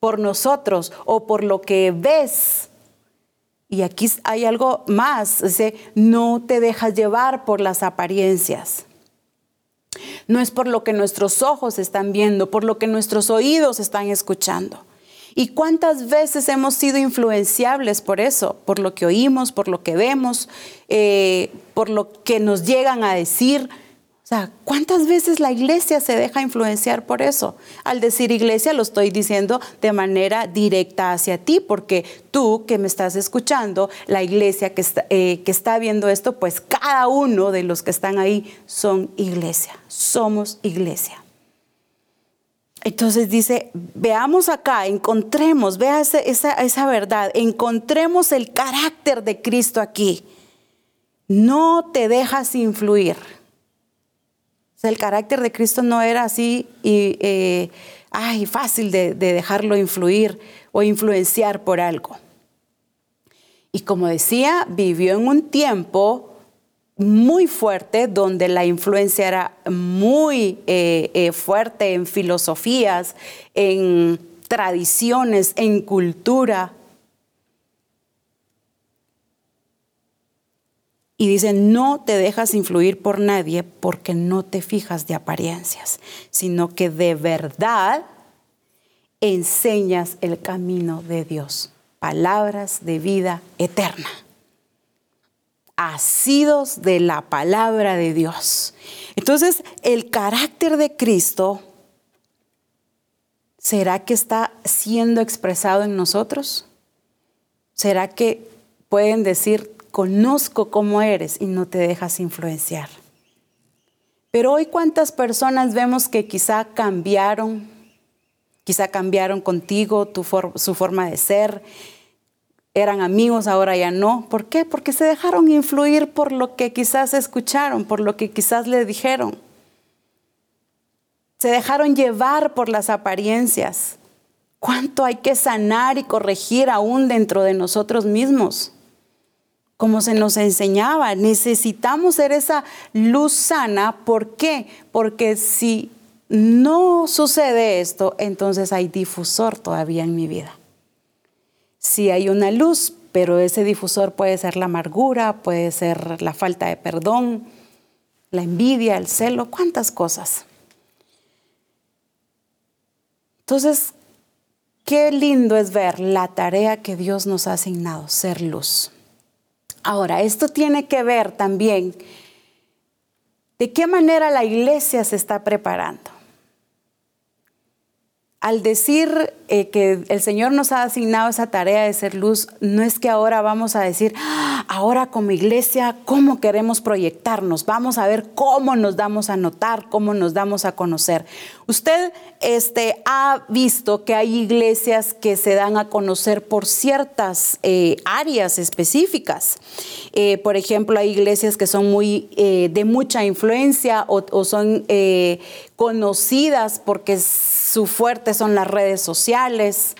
por nosotros o por lo que ves. Y aquí hay algo más, dice, no te dejas llevar por las apariencias. No es por lo que nuestros ojos están viendo, por lo que nuestros oídos están escuchando. ¿Y cuántas veces hemos sido influenciables por eso? Por lo que oímos, por lo que vemos, eh, por lo que nos llegan a decir, o sea, ¿cuántas veces la iglesia se deja influenciar por eso? Al decir iglesia lo estoy diciendo de manera directa hacia ti, porque tú que me estás escuchando, la iglesia que está, eh, que está viendo esto, pues cada uno de los que están ahí son iglesia, somos iglesia. Entonces dice, veamos acá, encontremos, vea esa, esa verdad, encontremos el carácter de Cristo aquí. No te dejas influir el carácter de Cristo no era así y eh, ay, fácil de dejarlo influir o influenciar por algo. Y como decía, vivió en un tiempo muy fuerte, donde la influencia era muy eh, eh, fuerte en filosofías, en tradiciones, en cultura. Y dice, no te dejas influir por nadie porque no te fijas de apariencias, sino que de verdad enseñas el camino de Dios, palabras de vida eterna. Asidos de la palabra de Dios. Entonces, el carácter de Cristo, ¿será que está siendo expresado en nosotros? ¿Será que pueden decir, conozco cómo eres y no te dejas influenciar. Pero hoy cuántas personas vemos que quizá cambiaron, quizá cambiaron contigo su forma de ser, eran amigos, ahora ya no. ¿Por qué? Porque se dejaron influir por lo que quizás escucharon, por lo que quizás le dijeron. Se dejaron llevar por las apariencias. ¿Cuánto hay que sanar y corregir aún dentro de nosotros mismos? como se nos enseñaba. Necesitamos ser esa luz sana. ¿Por qué? Porque si no sucede esto, entonces hay difusor todavía en mi vida. Si hay una luz, pero ese difusor puede ser la amargura, puede ser la falta de perdón, la envidia, el celo, cuántas cosas. Entonces, qué lindo es ver la tarea que Dios nos ha asignado, ser luz. Ahora, esto tiene que ver también de qué manera la iglesia se está preparando. Al decir eh, que el Señor nos ha asignado esa tarea de ser luz, no es que ahora vamos a decir, ah, ahora como iglesia, ¿cómo queremos proyectarnos? Vamos a ver cómo nos damos a notar, cómo nos damos a conocer. Usted este, ha visto que hay iglesias que se dan a conocer por ciertas eh, áreas específicas. Eh, por ejemplo, hay iglesias que son muy de mucha influencia o, son conocidas porque su fuerte son las redes sociales,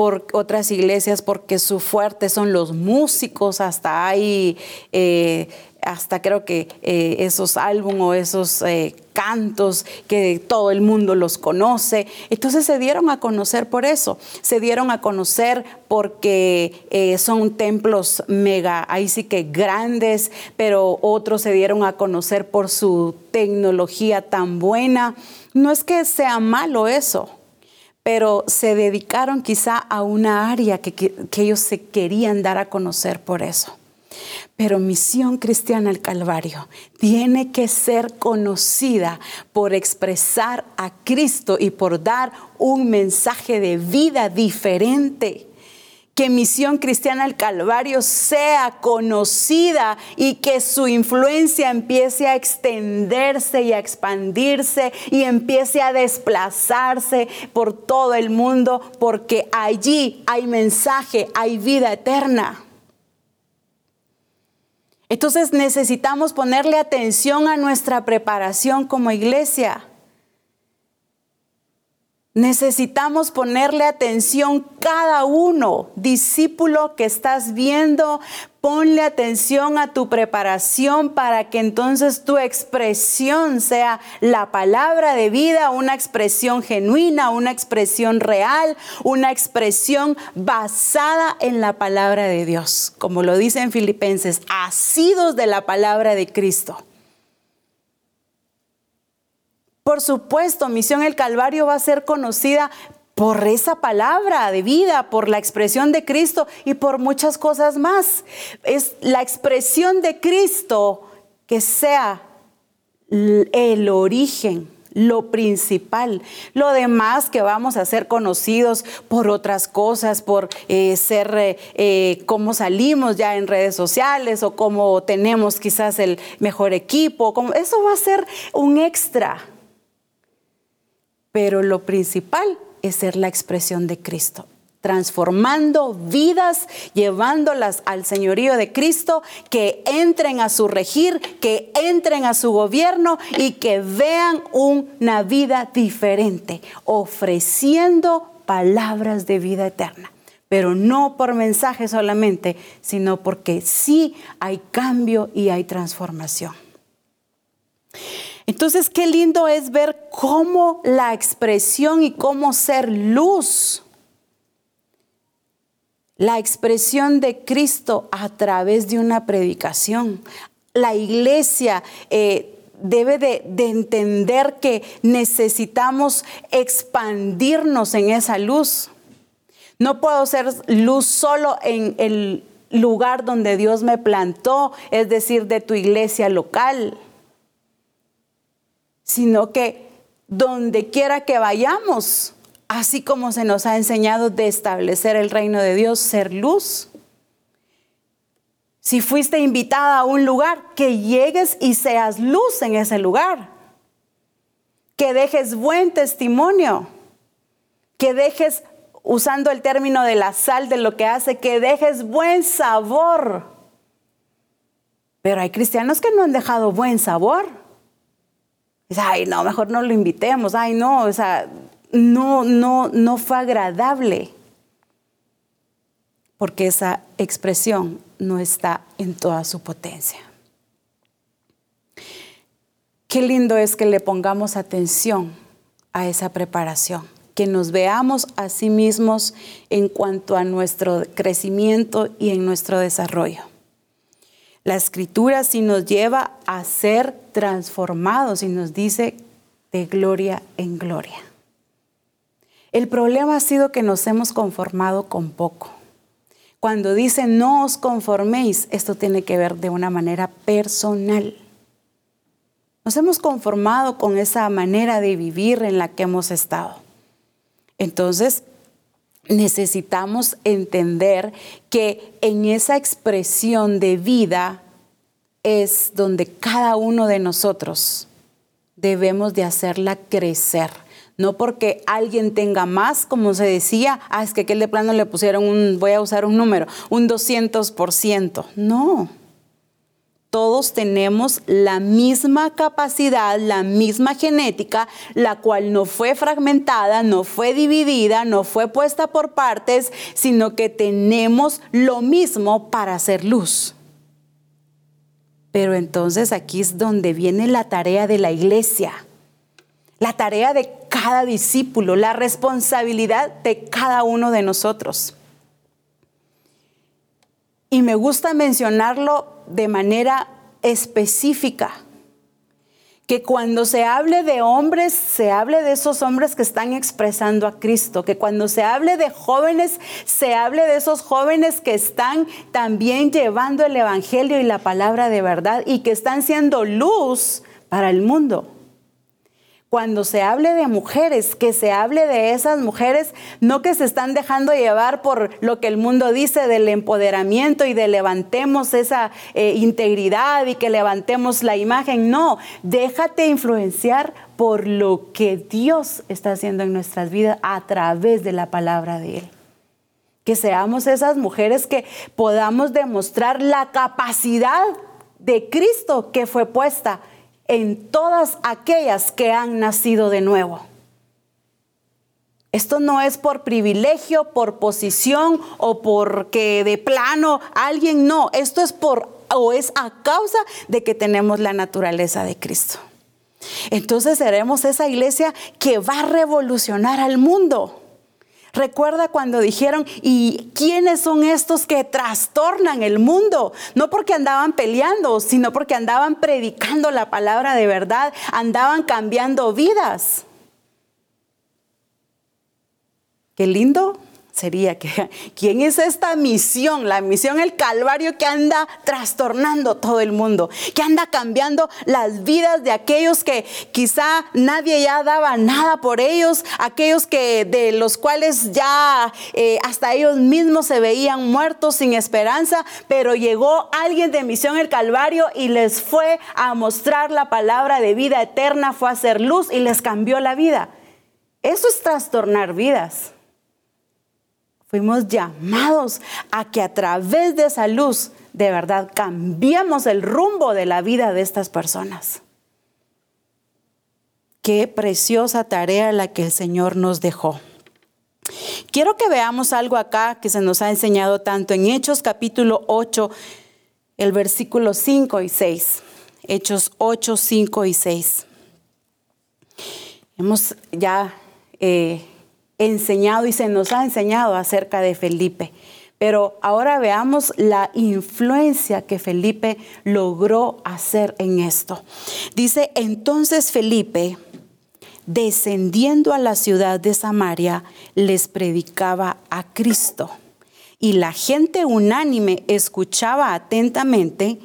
por otras iglesias porque su fuerte son los músicos, hasta hay, eh, hasta creo que eh, esos álbumes o esos eh, cantos que todo el mundo los conoce. Entonces se dieron a conocer por eso, se dieron a conocer porque son templos mega, ahí sí que grandes, pero otros se dieron a conocer por su tecnología tan buena. No es que sea malo eso pero se dedicaron quizá a una área que, ellos se querían dar a conocer por eso. Pero Misión Cristiana al Calvario tiene que ser conocida por expresar a Cristo y por dar un mensaje de vida diferente que Misión Cristiana al Calvario sea conocida y que su influencia empiece a extenderse y a expandirse y empiece a desplazarse por todo el mundo, porque allí hay mensaje, hay vida eterna. Entonces necesitamos ponerle atención a nuestra preparación como iglesia. Necesitamos ponerle atención cada uno, discípulo que estás viendo, ponle atención a tu preparación para que entonces tu expresión sea la palabra de vida, una expresión genuina, una expresión real, una expresión basada en la palabra de Dios, como lo dice en Filipenses, asidos de la palabra de Cristo. Por supuesto, Misión el Calvario va a ser conocida por esa palabra de vida, por la expresión de Cristo y por muchas cosas más. Es la expresión de Cristo que sea el origen, lo principal. Lo demás que vamos a ser conocidos por otras cosas, por eh, ser eh, eh, cómo salimos ya en redes sociales o cómo tenemos quizás el mejor equipo, como, eso va a ser un extra pero lo principal es ser la expresión de Cristo transformando vidas, llevándolas al señorío de Cristo, que entren a su regir, que entren a su gobierno y que vean una vida diferente, ofreciendo palabras de vida eterna. Pero no por mensaje solamente, sino porque sí hay cambio y hay transformación. Entonces, qué lindo es ver cómo la expresión y cómo ser luz, la expresión de Cristo a través de una predicación. La iglesia eh, debe de, entender que necesitamos expandirnos en esa luz. No puedo ser luz solo en el lugar donde Dios me plantó, es decir, de tu iglesia local sino que donde quiera que vayamos, así como se nos ha enseñado de establecer el reino de Dios, ser luz. Si fuiste invitada a un lugar, que llegues y seas luz en ese lugar. Que dejes buen testimonio. Que dejes, usando el término de la sal de lo que hace, que dejes buen sabor. Pero hay cristianos que no han dejado buen sabor ay, no, mejor no lo invitemos, ay, no, o sea, no, no, no fue agradable, porque esa expresión no está en toda su potencia. Qué lindo es que le pongamos atención a esa preparación, que nos veamos a sí mismos en cuanto a nuestro crecimiento y en nuestro desarrollo. La escritura sí nos lleva a ser transformados y nos dice de gloria en gloria. El problema ha sido que nos hemos conformado con poco. Cuando dice no os conforméis, esto tiene que ver de una manera personal. Nos hemos conformado con esa manera de vivir en la que hemos estado. Entonces, necesitamos entender que en esa expresión de vida es donde cada uno de nosotros debemos de hacerla crecer. No porque alguien tenga más, como se decía, ah, es que aquel de plano le pusieron un, voy a usar un número, un 200%. No. Todos tenemos la misma capacidad, la misma genética, la cual no fue fragmentada, no fue dividida, no fue puesta por partes, sino que tenemos lo mismo para hacer luz. Pero entonces aquí es donde viene la tarea de la iglesia, la tarea de cada discípulo, la responsabilidad de cada uno de nosotros. Y me gusta mencionarlo de manera específica. Que cuando se hable de hombres, se hable de esos hombres que están expresando a Cristo. Que cuando se hable de jóvenes, se hable de esos jóvenes que están también llevando el Evangelio y la palabra de verdad y que están siendo luz para el mundo cuando se hable de mujeres, que se hable de esas mujeres, no que se están dejando llevar por lo que el mundo dice del empoderamiento y de levantemos esa eh, integridad y que levantemos la imagen. No, déjate influenciar por lo que Dios está haciendo en nuestras vidas a través de la palabra de Él. Que seamos esas mujeres que podamos demostrar la capacidad de Cristo que fue puesta en todas aquellas que han nacido de nuevo. Esto no es por privilegio, por posición o porque de plano alguien no. Esto es por o es a causa de que tenemos la naturaleza de Cristo. Entonces seremos esa iglesia que va a revolucionar al mundo. Recuerda cuando dijeron, ¿y quiénes son estos que trastornan el mundo? No porque andaban peleando, sino porque andaban predicando la palabra de verdad, andaban cambiando vidas. Qué lindo sería que, ¿quién es esta misión? La misión, el Calvario que anda trastornando todo el mundo, que anda cambiando las vidas de aquellos que quizá nadie ya daba nada por ellos, aquellos que de los cuales ya eh, hasta ellos mismos se veían muertos sin esperanza, pero llegó alguien de misión el Calvario y les fue a mostrar la palabra de vida eterna, fue a hacer luz y les cambió la vida. Eso es trastornar vidas. Fuimos llamados a que a través de esa luz de verdad cambiemos el rumbo de la vida de estas personas. Qué preciosa tarea la que el Señor nos dejó. Quiero que veamos algo acá que se nos ha enseñado tanto en Hechos capítulo 8, el versículo 5 y 6. Hechos 8, 5 y 6. Hemos ya eh, enseñado y se nos ha enseñado acerca de Felipe. Pero ahora veamos la influencia que Felipe logró hacer en esto. Dice, entonces Felipe, descendiendo a la ciudad de Samaria, les predicaba a Cristo. Y la gente unánime escuchaba atentamente.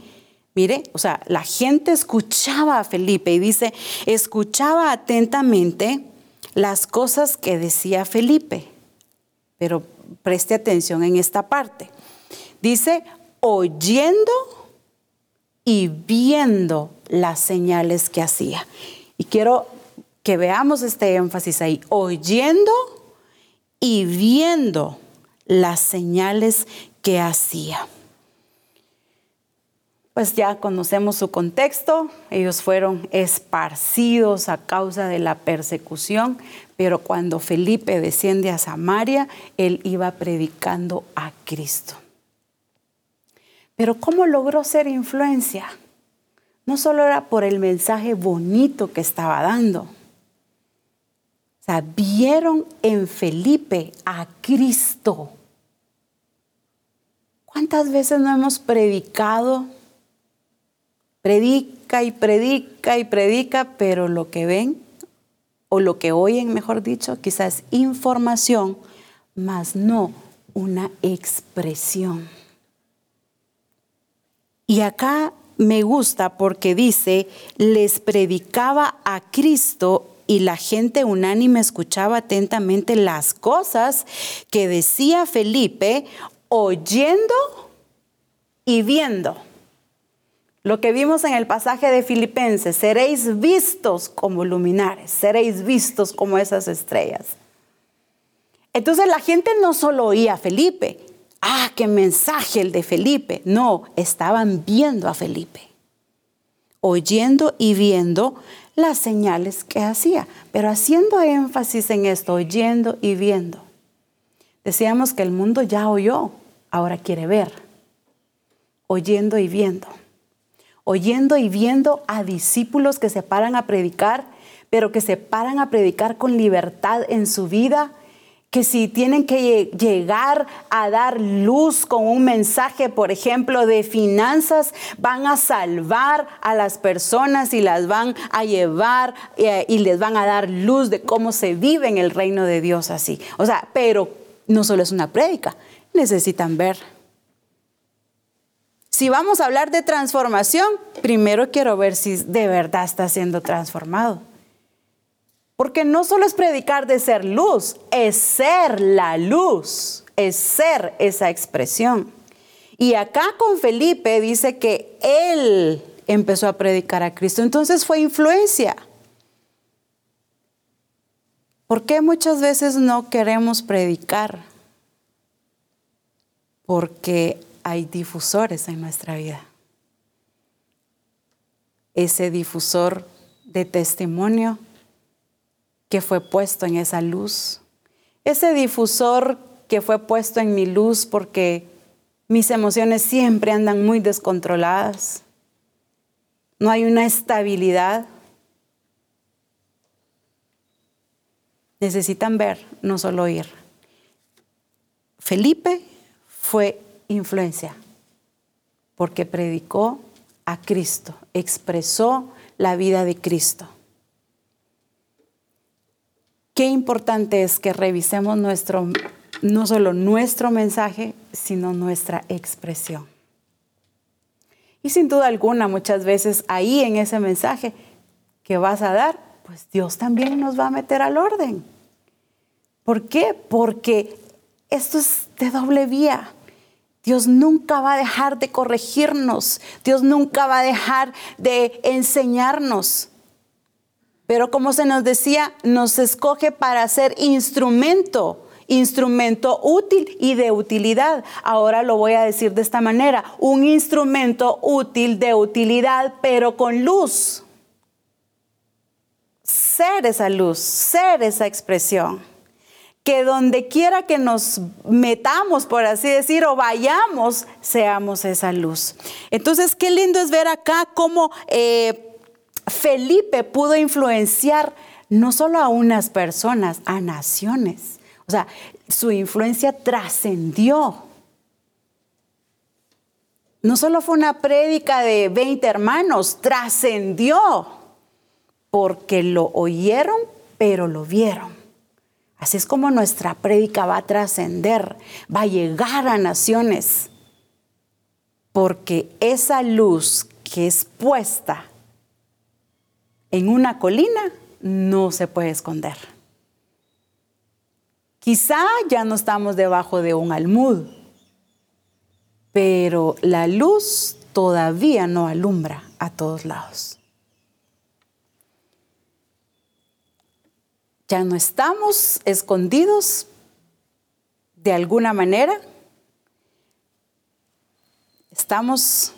Mire, o sea, la gente escuchaba a Felipe y dice, escuchaba atentamente las cosas que decía Felipe. Pero preste atención en esta parte. Dice, oyendo y viendo las señales que hacía. Y quiero que veamos este énfasis ahí, oyendo y viendo las señales que hacía pues ya conocemos su contexto, ellos fueron esparcidos a causa de la persecución, pero cuando Felipe desciende a Samaria, él iba predicando a Cristo. Pero ¿cómo logró ser influencia? No solo era por el mensaje bonito que estaba dando. O sea, vieron en Felipe a Cristo. ¿Cuántas veces no hemos predicado Predica y predica y predica, pero lo que ven o lo que oyen, mejor dicho, quizás información, más no una expresión. Y acá me gusta porque dice, les predicaba a Cristo y la gente unánime escuchaba atentamente las cosas que decía Felipe, oyendo y viendo. Lo que vimos en el pasaje de Filipenses, seréis vistos como luminares, seréis vistos como esas estrellas. Entonces la gente no solo oía a Felipe, ah, qué mensaje el de Felipe, no, estaban viendo a Felipe. oyendo y viendo las señales que hacía, pero haciendo énfasis en esto, oyendo y viendo. Decíamos que el mundo ya oyó, ahora quiere ver, oyendo y viendo. Oyendo y viendo a discípulos que se paran a predicar, pero que se paran a predicar con libertad en su vida que si tienen que llegar a dar luz con un mensaje, por ejemplo, de finanzas, van a salvar a las personas y las van a llevar eh, y les van a dar luz de cómo se vive en el reino de Dios así. O sea, pero no solo es una prédica, necesitan ver. Si vamos a hablar de transformación, primero quiero ver si de verdad está siendo transformado. Porque no solo es predicar de ser luz, es ser la luz, es ser esa expresión. Y acá con Felipe dice que él empezó a predicar a Cristo, entonces fue influencia. ¿Por qué muchas veces no queremos predicar? Porque hay difusores en nuestra vida. Ese difusor de testimonio que fue puesto en esa luz. Ese difusor que fue puesto en mi luz porque mis emociones siempre andan muy descontroladas. No hay una estabilidad. Necesitan ver, no solo oír. Felipe fue influencia porque predicó a Cristo, expresó la vida de Cristo. Qué importante es que revisemos nuestro, no solo nuestro mensaje, sino nuestra expresión. Y sin duda alguna, muchas veces ahí en ese mensaje que vas a dar, pues Dios también nos va a meter al orden. ¿Por qué? Porque esto es de doble vía. Dios nunca va a dejar de corregirnos. Dios nunca va a dejar de enseñarnos. Pero como se nos decía, nos escoge para ser instrumento, instrumento útil y de utilidad. Ahora lo voy a decir de esta manera, un instrumento útil de utilidad, pero con luz. Ser esa luz, ser esa expresión. Que donde quiera que nos metamos, por así decir, o vayamos, seamos esa luz. Entonces, qué lindo es ver acá cómo... Eh, Felipe pudo influenciar no solo a unas personas, a naciones. O sea, su influencia trascendió. No solo fue una prédica de 20 hermanos, trascendió, porque lo oyeron, pero lo vieron. Así es como nuestra prédica va a trascender, va a llegar a naciones, porque esa luz que es puesta en una colina no se puede esconder. Quizá ya no estamos debajo de un almud, pero la luz todavía no alumbra a todos lados. Ya no estamos escondidos de alguna manera. Estamos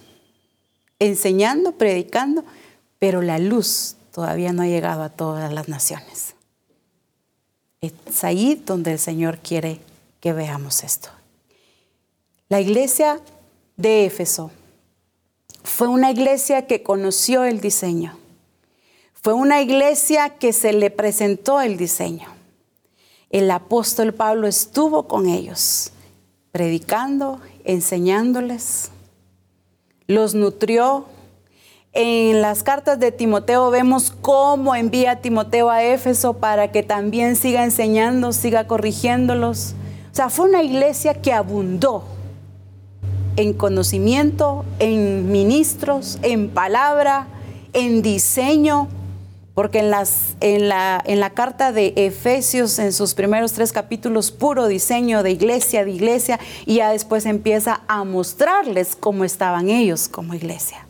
enseñando, predicando, pero la luz todavía no ha llegado a todas las naciones. Es ahí donde el Señor quiere que veamos esto. La iglesia de Éfeso fue una iglesia que conoció el diseño. Fue una iglesia que se le presentó el diseño. El apóstol Pablo estuvo con ellos, predicando, enseñándoles, los nutrió, en las cartas de Timoteo vemos cómo envía Timoteo a Éfeso para que también siga enseñando, siga corrigiéndolos. O sea, fue una iglesia que abundó en conocimiento, en ministros, en palabra, en diseño, porque en, en, la, en la carta de Efesios, en sus primeros tres capítulos, puro diseño de iglesia, de iglesia, y ya después empieza a mostrarles cómo estaban ellos como iglesia.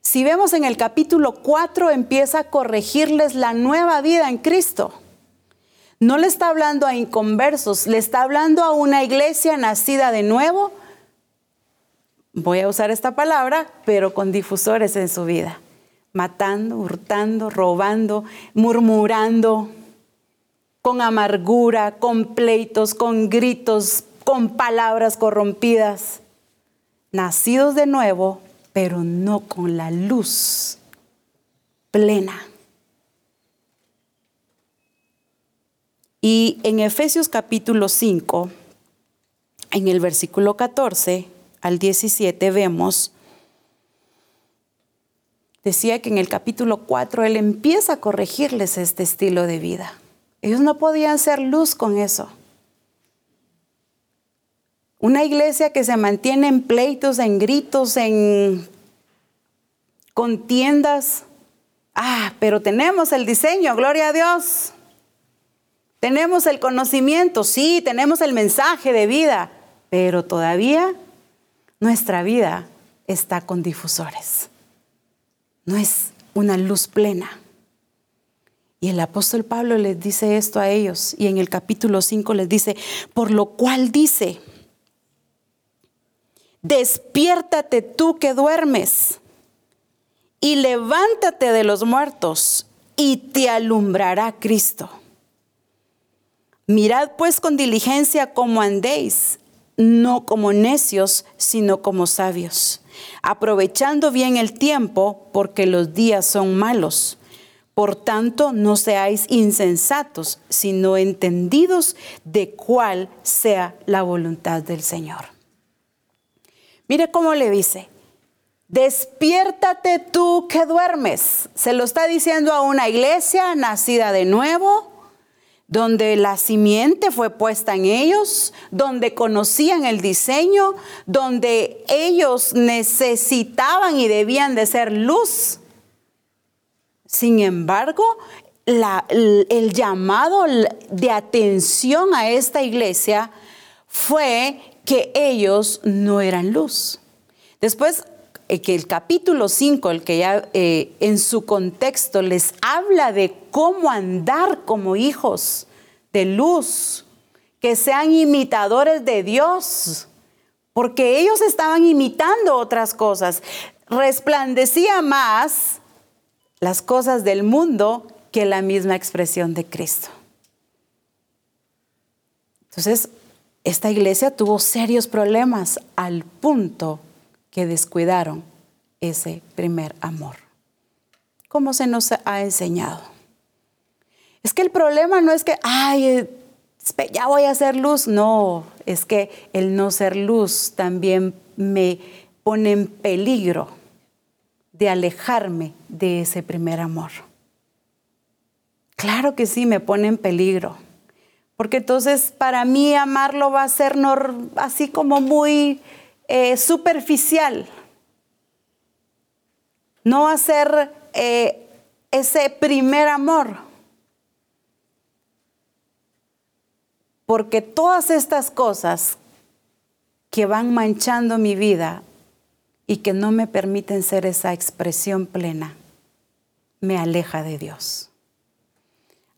Si vemos en el capítulo 4, empieza a corregirles la nueva vida en Cristo. No le está hablando a inconversos, le está hablando a una iglesia nacida de nuevo, voy a usar esta palabra, pero con difusores en su vida, matando, hurtando, robando, murmurando, con amargura, con pleitos, con gritos, con palabras corrompidas, nacidos de nuevo, pero no con la luz plena. Y en Efesios capítulo 5, en el versículo 14 al 17 vemos, decía que en el capítulo 4 él empieza a corregirles este estilo de vida. Ellos no podían ser luz con eso. Una iglesia que se mantiene en pleitos, en gritos, en contiendas. Ah, pero tenemos el diseño, gloria a Dios. Tenemos el conocimiento, sí, tenemos el mensaje de vida, pero todavía nuestra vida está con difusores. No es una luz plena. Y el apóstol Pablo les dice esto a ellos y en el capítulo 5 les dice, por lo cual dice, despiértate tú que duermes y levántate de los muertos y te alumbrará Cristo. Mirad pues con diligencia cómo andéis, no como necios, sino como sabios, aprovechando bien el tiempo, porque los días son malos. Por tanto, no seáis insensatos, sino entendidos de cuál sea la voluntad del Señor. Mire cómo le dice, despiértate tú que duermes. Se lo está diciendo a una iglesia nacida de nuevo, donde la simiente fue puesta en ellos, donde conocían el diseño, donde ellos necesitaban y debían de ser luz. Sin embargo, el llamado de atención a esta iglesia fue que ellos no eran luz. Después, eh, que el capítulo 5, el que ya eh, en su contexto les habla de cómo andar como hijos de luz, que sean imitadores de Dios, porque ellos estaban imitando otras cosas. Resplandecía más las cosas del mundo que la misma expresión de Cristo. Entonces, esta iglesia tuvo serios problemas al punto que descuidaron ese primer amor. ¿Cómo se nos ha enseñado? Es que el problema no es que, ay, eh, ya voy a ser luz. No, es que el no ser luz también me pone en peligro de alejarme de ese primer amor. Claro que sí, me pone en peligro. Porque entonces para mí amarlo va a ser así como muy eh, superficial. No ser eh, ese primer amor. Porque todas estas cosas que van manchando mi vida y que no me permiten ser esa expresión plena, me aleja de Dios.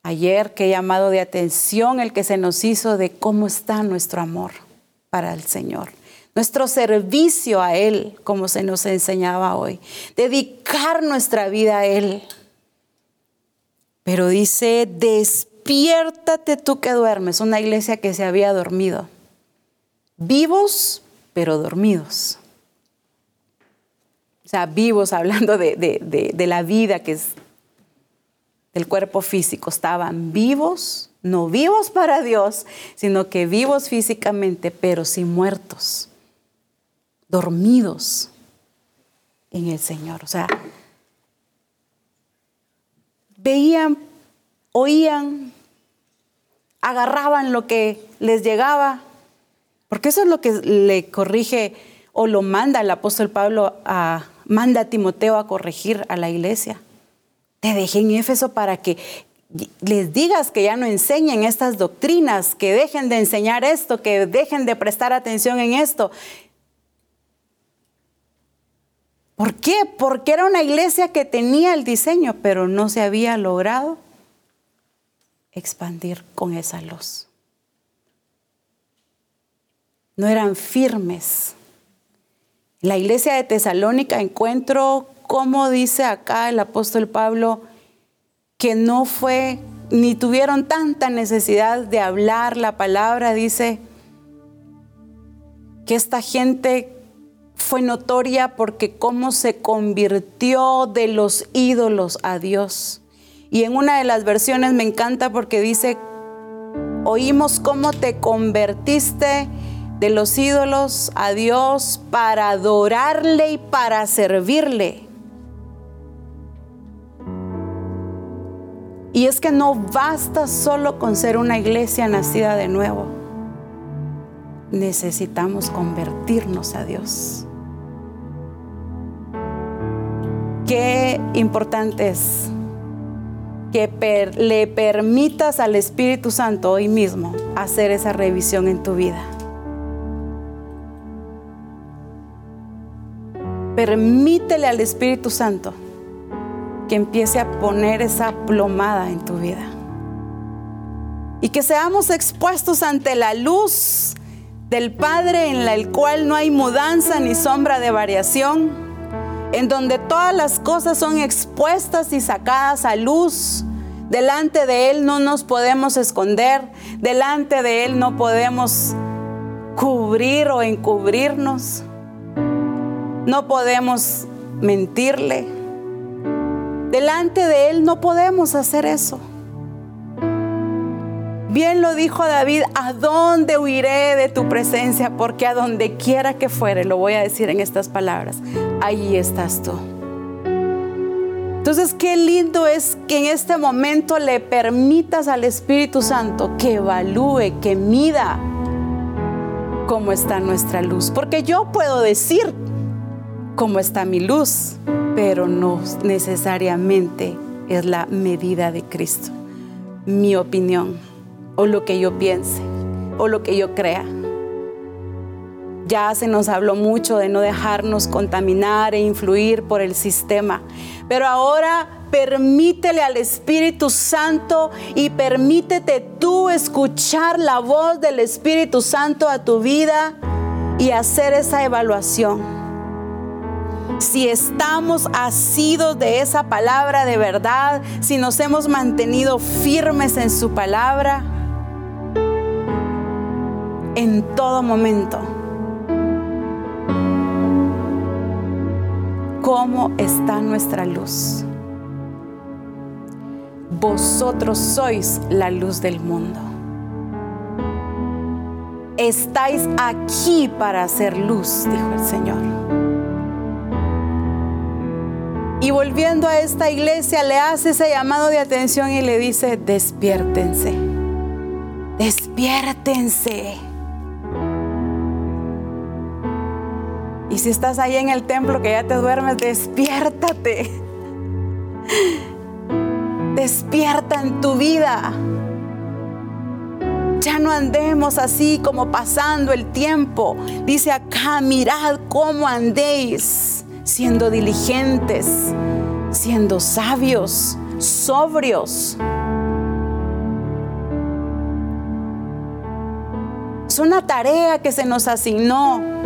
Ayer qué llamado de atención el que se nos hizo de cómo está nuestro amor para el Señor nuestro servicio a Él, como se nos enseñaba hoy, dedicar nuestra vida a Él. Pero dice, despiértate tú que duermes, una iglesia que se había dormido, vivos pero dormidos. O sea, vivos hablando de, de la vida que es del cuerpo físico, estaban vivos, no vivos para Dios, sino que vivos físicamente, pero sí muertos dormidos en el Señor. O sea, veían, oían, agarraban lo que les llegaba, porque eso es lo que le corrige o lo manda el apóstol Pablo a, manda a Timoteo a corregir a la iglesia. Te dejé en Éfeso para que les digas que ya no enseñen estas doctrinas, que dejen de enseñar esto, que dejen de prestar atención en esto. ¿Por qué? Porque era una iglesia que tenía el diseño, pero no se había logrado expandir con esa luz. No eran firmes La iglesia de Tesalónica encuentro, como dice acá el apóstol Pablo, que no fue ni tuvieron tanta necesidad de hablar la palabra, dice que esta gente fue notoria porque cómo se convirtió de los ídolos a Dios. Y en una de las versiones me encanta porque dice, oímos cómo te convertiste de los ídolos a Dios para adorarle y para servirle. Y es que no basta solo con ser una iglesia nacida de nuevo. Necesitamos convertirnos a Dios. Qué importante es que le permitas al Espíritu Santo hoy mismo hacer esa revisión en tu vida. Permítele al Espíritu Santo que empiece a poner esa plomada en tu vida. Y que seamos expuestos ante la luz del Padre en la cual no hay mudanza ni sombra de variación, en donde todas las cosas son expuestas y sacadas a luz. Delante de Él no nos podemos esconder, delante de Él no podemos cubrir o encubrirnos. No podemos mentirle. Delante de Él no podemos hacer eso. Bien lo dijo David, ¿a dónde huiré de tu presencia? Porque a donde quiera que fuere, lo voy a decir en estas palabras, ahí estás tú. Entonces, qué lindo es que en este momento le permitas al Espíritu Santo que evalúe, que mida cómo está nuestra luz. Porque yo puedo decir cómo está mi luz, pero no necesariamente es la medida de Cristo. Mi opinión, o lo que yo piense, o lo que yo crea. Ya se nos habló mucho de no dejarnos contaminar e influir por el sistema, pero ahora permítele al Espíritu Santo y permítete tú escuchar la voz del Espíritu Santo a tu vida y hacer esa evaluación si estamos asidos de esa palabra de verdad, si nos hemos mantenido firmes en su palabra, en todo momento. ¿Cómo está nuestra luz? Vosotros sois la luz del mundo. Estáis aquí para hacer luz, dijo el Señor. Y volviendo a esta iglesia, le hace ese llamado de atención y le dice, despiértense, despiértense. Y si estás ahí en el templo que ya te duermes, despiértate. Despierta en tu vida. Ya no andemos así como pasando el tiempo. Dice acá, mirad cómo andéis siendo diligentes, siendo sabios, sobrios. Es una tarea que se nos asignó.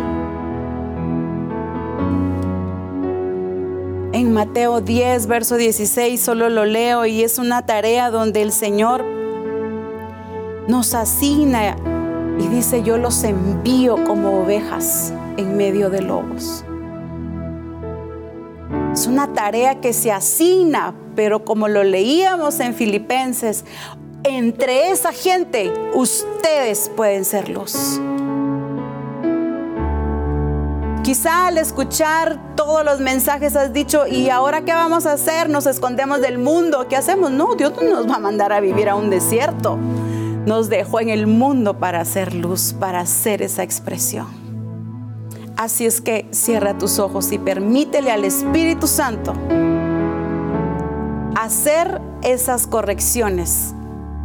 Mateo 10, verso 16, solo lo leo y es una tarea donde el Señor nos asigna y dice, yo los envío como ovejas en medio de lobos. Es una tarea que se asigna, pero como lo leíamos en Filipenses, entre esa gente ustedes pueden ser luz. Quizá al escuchar todos los mensajes has dicho, ¿y ahora qué vamos a hacer? Nos escondemos del mundo. ¿Qué hacemos? No, Dios no nos va a mandar a vivir a un desierto. Nos dejó en el mundo para hacer luz, para hacer esa expresión. Así es que cierra tus ojos y permítele al Espíritu Santo hacer esas correcciones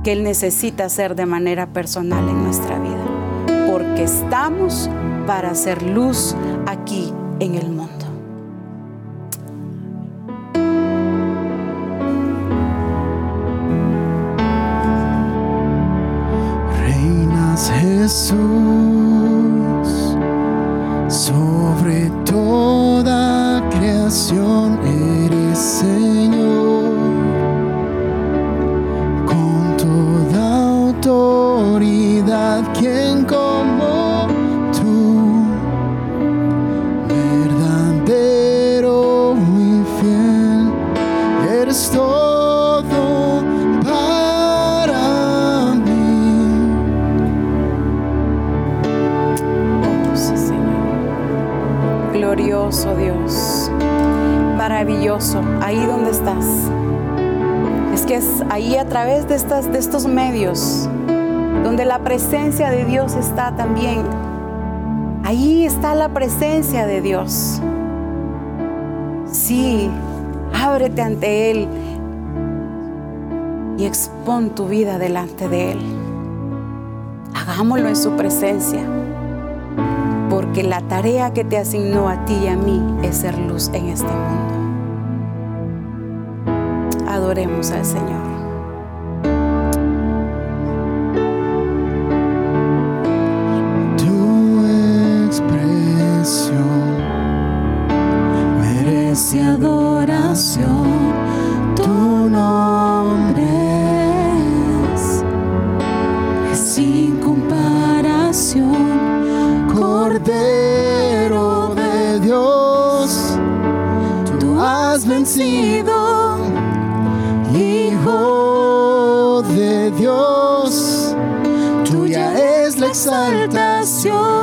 que Él necesita hacer de manera personal en nuestra vida. Porque estamos para hacer luz aquí en el mundo. Jesús de estos medios donde la presencia de Dios está también. Ahí está la presencia de Dios. Sí, ábrete ante Él y expón tu vida delante de Él. Hagámoslo en su presencia, porque la tarea que te asignó a ti y a mí es ser luz en este mundo. Adoremos al Señor. Hijo de Dios, tuya es la exaltación.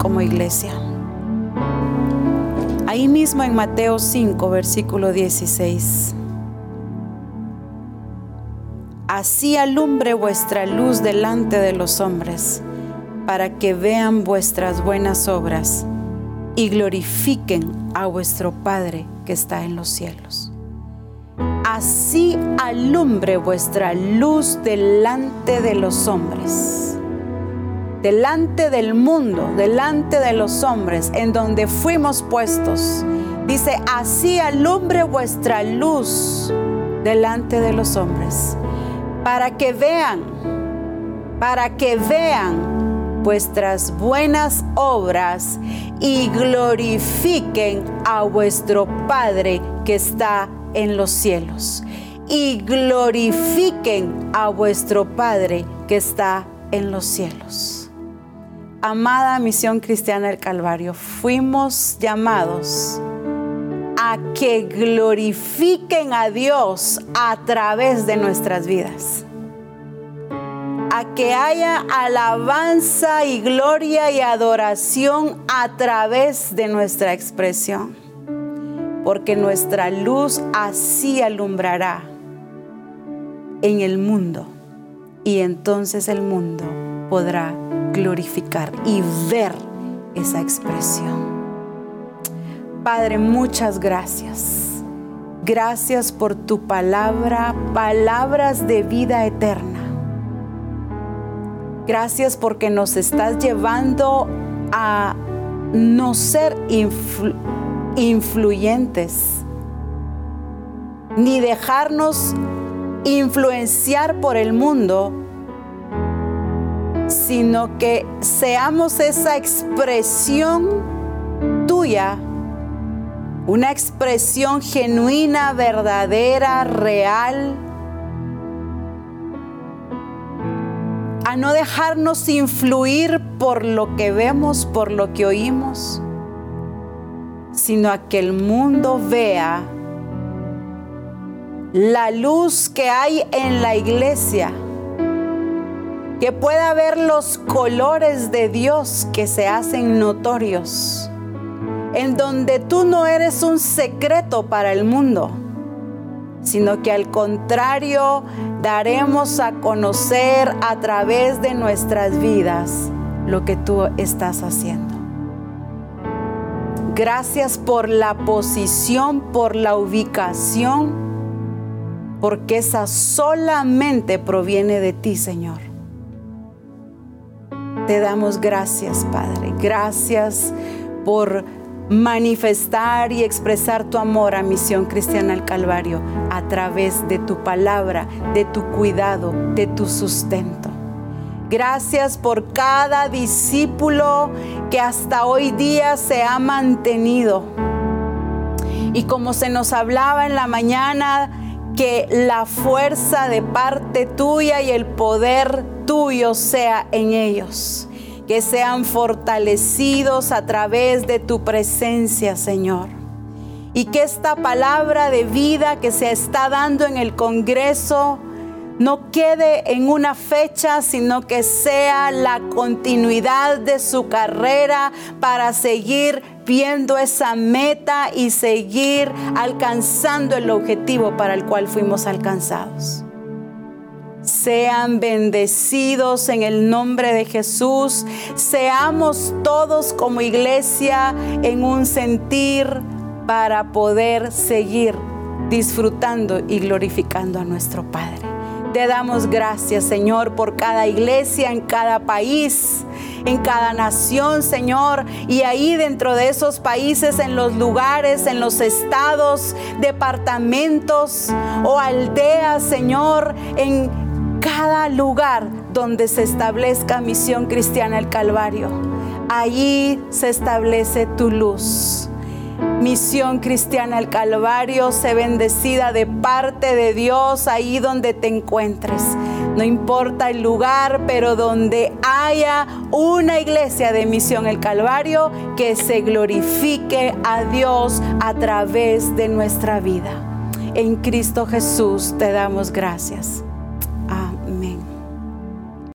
Como iglesia. Ahí mismo en Mateo 5, versículo 16. Así alumbre vuestra luz delante de los hombres, para que vean vuestras buenas obras y glorifiquen a vuestro Padre que está en los cielos. Así alumbre vuestra luz delante de los hombres, delante del mundo, delante de los hombres, en donde fuimos puestos. Dice, así alumbre vuestra luz delante de los hombres, para que vean, para que vean vuestras buenas obras y glorifiquen a vuestro Padre que está en los cielos. Y glorifiquen a vuestro Padre que está en los cielos. Amada Misión Cristiana del Calvario, fuimos llamados a que glorifiquen a Dios a través de nuestras vidas. A que haya alabanza y gloria y adoración a través de nuestra expresión. Porque nuestra luz así alumbrará en el mundo. Y entonces el mundo podrá glorificar y ver esa expresión. Padre, muchas gracias. Gracias por tu palabra, palabras de vida eterna. Gracias porque nos estás llevando a no ser influ- influyentes, ni dejarnos influenciar por el mundo, sino que seamos esa expresión tuya una expresión genuina, verdadera, real, a no dejarnos influir por lo que vemos, por lo que oímos, sino a que el mundo vea la luz que hay en la iglesia, que pueda ver los colores de Dios que se hacen notorios, en donde tú no eres un secreto para el mundo, sino que al contrario daremos a conocer a través de nuestras vidas lo que tú estás haciendo. Gracias por la posición, por la ubicación porque esa solamente proviene de ti, Señor. Te damos gracias, Padre. Gracias por manifestar y expresar tu amor a Misión Cristiana al Calvario a través de tu palabra, de tu cuidado, de tu sustento. Gracias por cada discípulo que hasta hoy día se ha mantenido. Y como se nos hablaba en la mañana, que la fuerza de parte tuya y el poder tuyo sea en ellos. Que sean fortalecidos a través de tu presencia, Señor. Y que esta palabra de vida que se está dando en el Congreso no quede en una fecha, sino que sea la continuidad de su carrera para seguir viendo esa meta y seguir alcanzando el objetivo para el cual fuimos alcanzados. Sean bendecidos en el nombre de Jesús. Seamos todos como iglesia en un sentir para poder seguir disfrutando y glorificando a nuestro Padre. Te damos gracias, Señor, por cada iglesia en cada país, en cada nación, Señor. Y ahí dentro de esos países, en los lugares, en los estados, departamentos o aldeas, Señor, en cada lugar donde se establezca misión cristiana el Calvario. Allí se establece tu luz Misión Cristiana al Calvario, sé bendecida de parte de Dios ahí donde te encuentres. No importa el lugar, pero donde haya una iglesia de Misión el Calvario, que se glorifique a Dios a través de nuestra vida. En Cristo Jesús te damos gracias.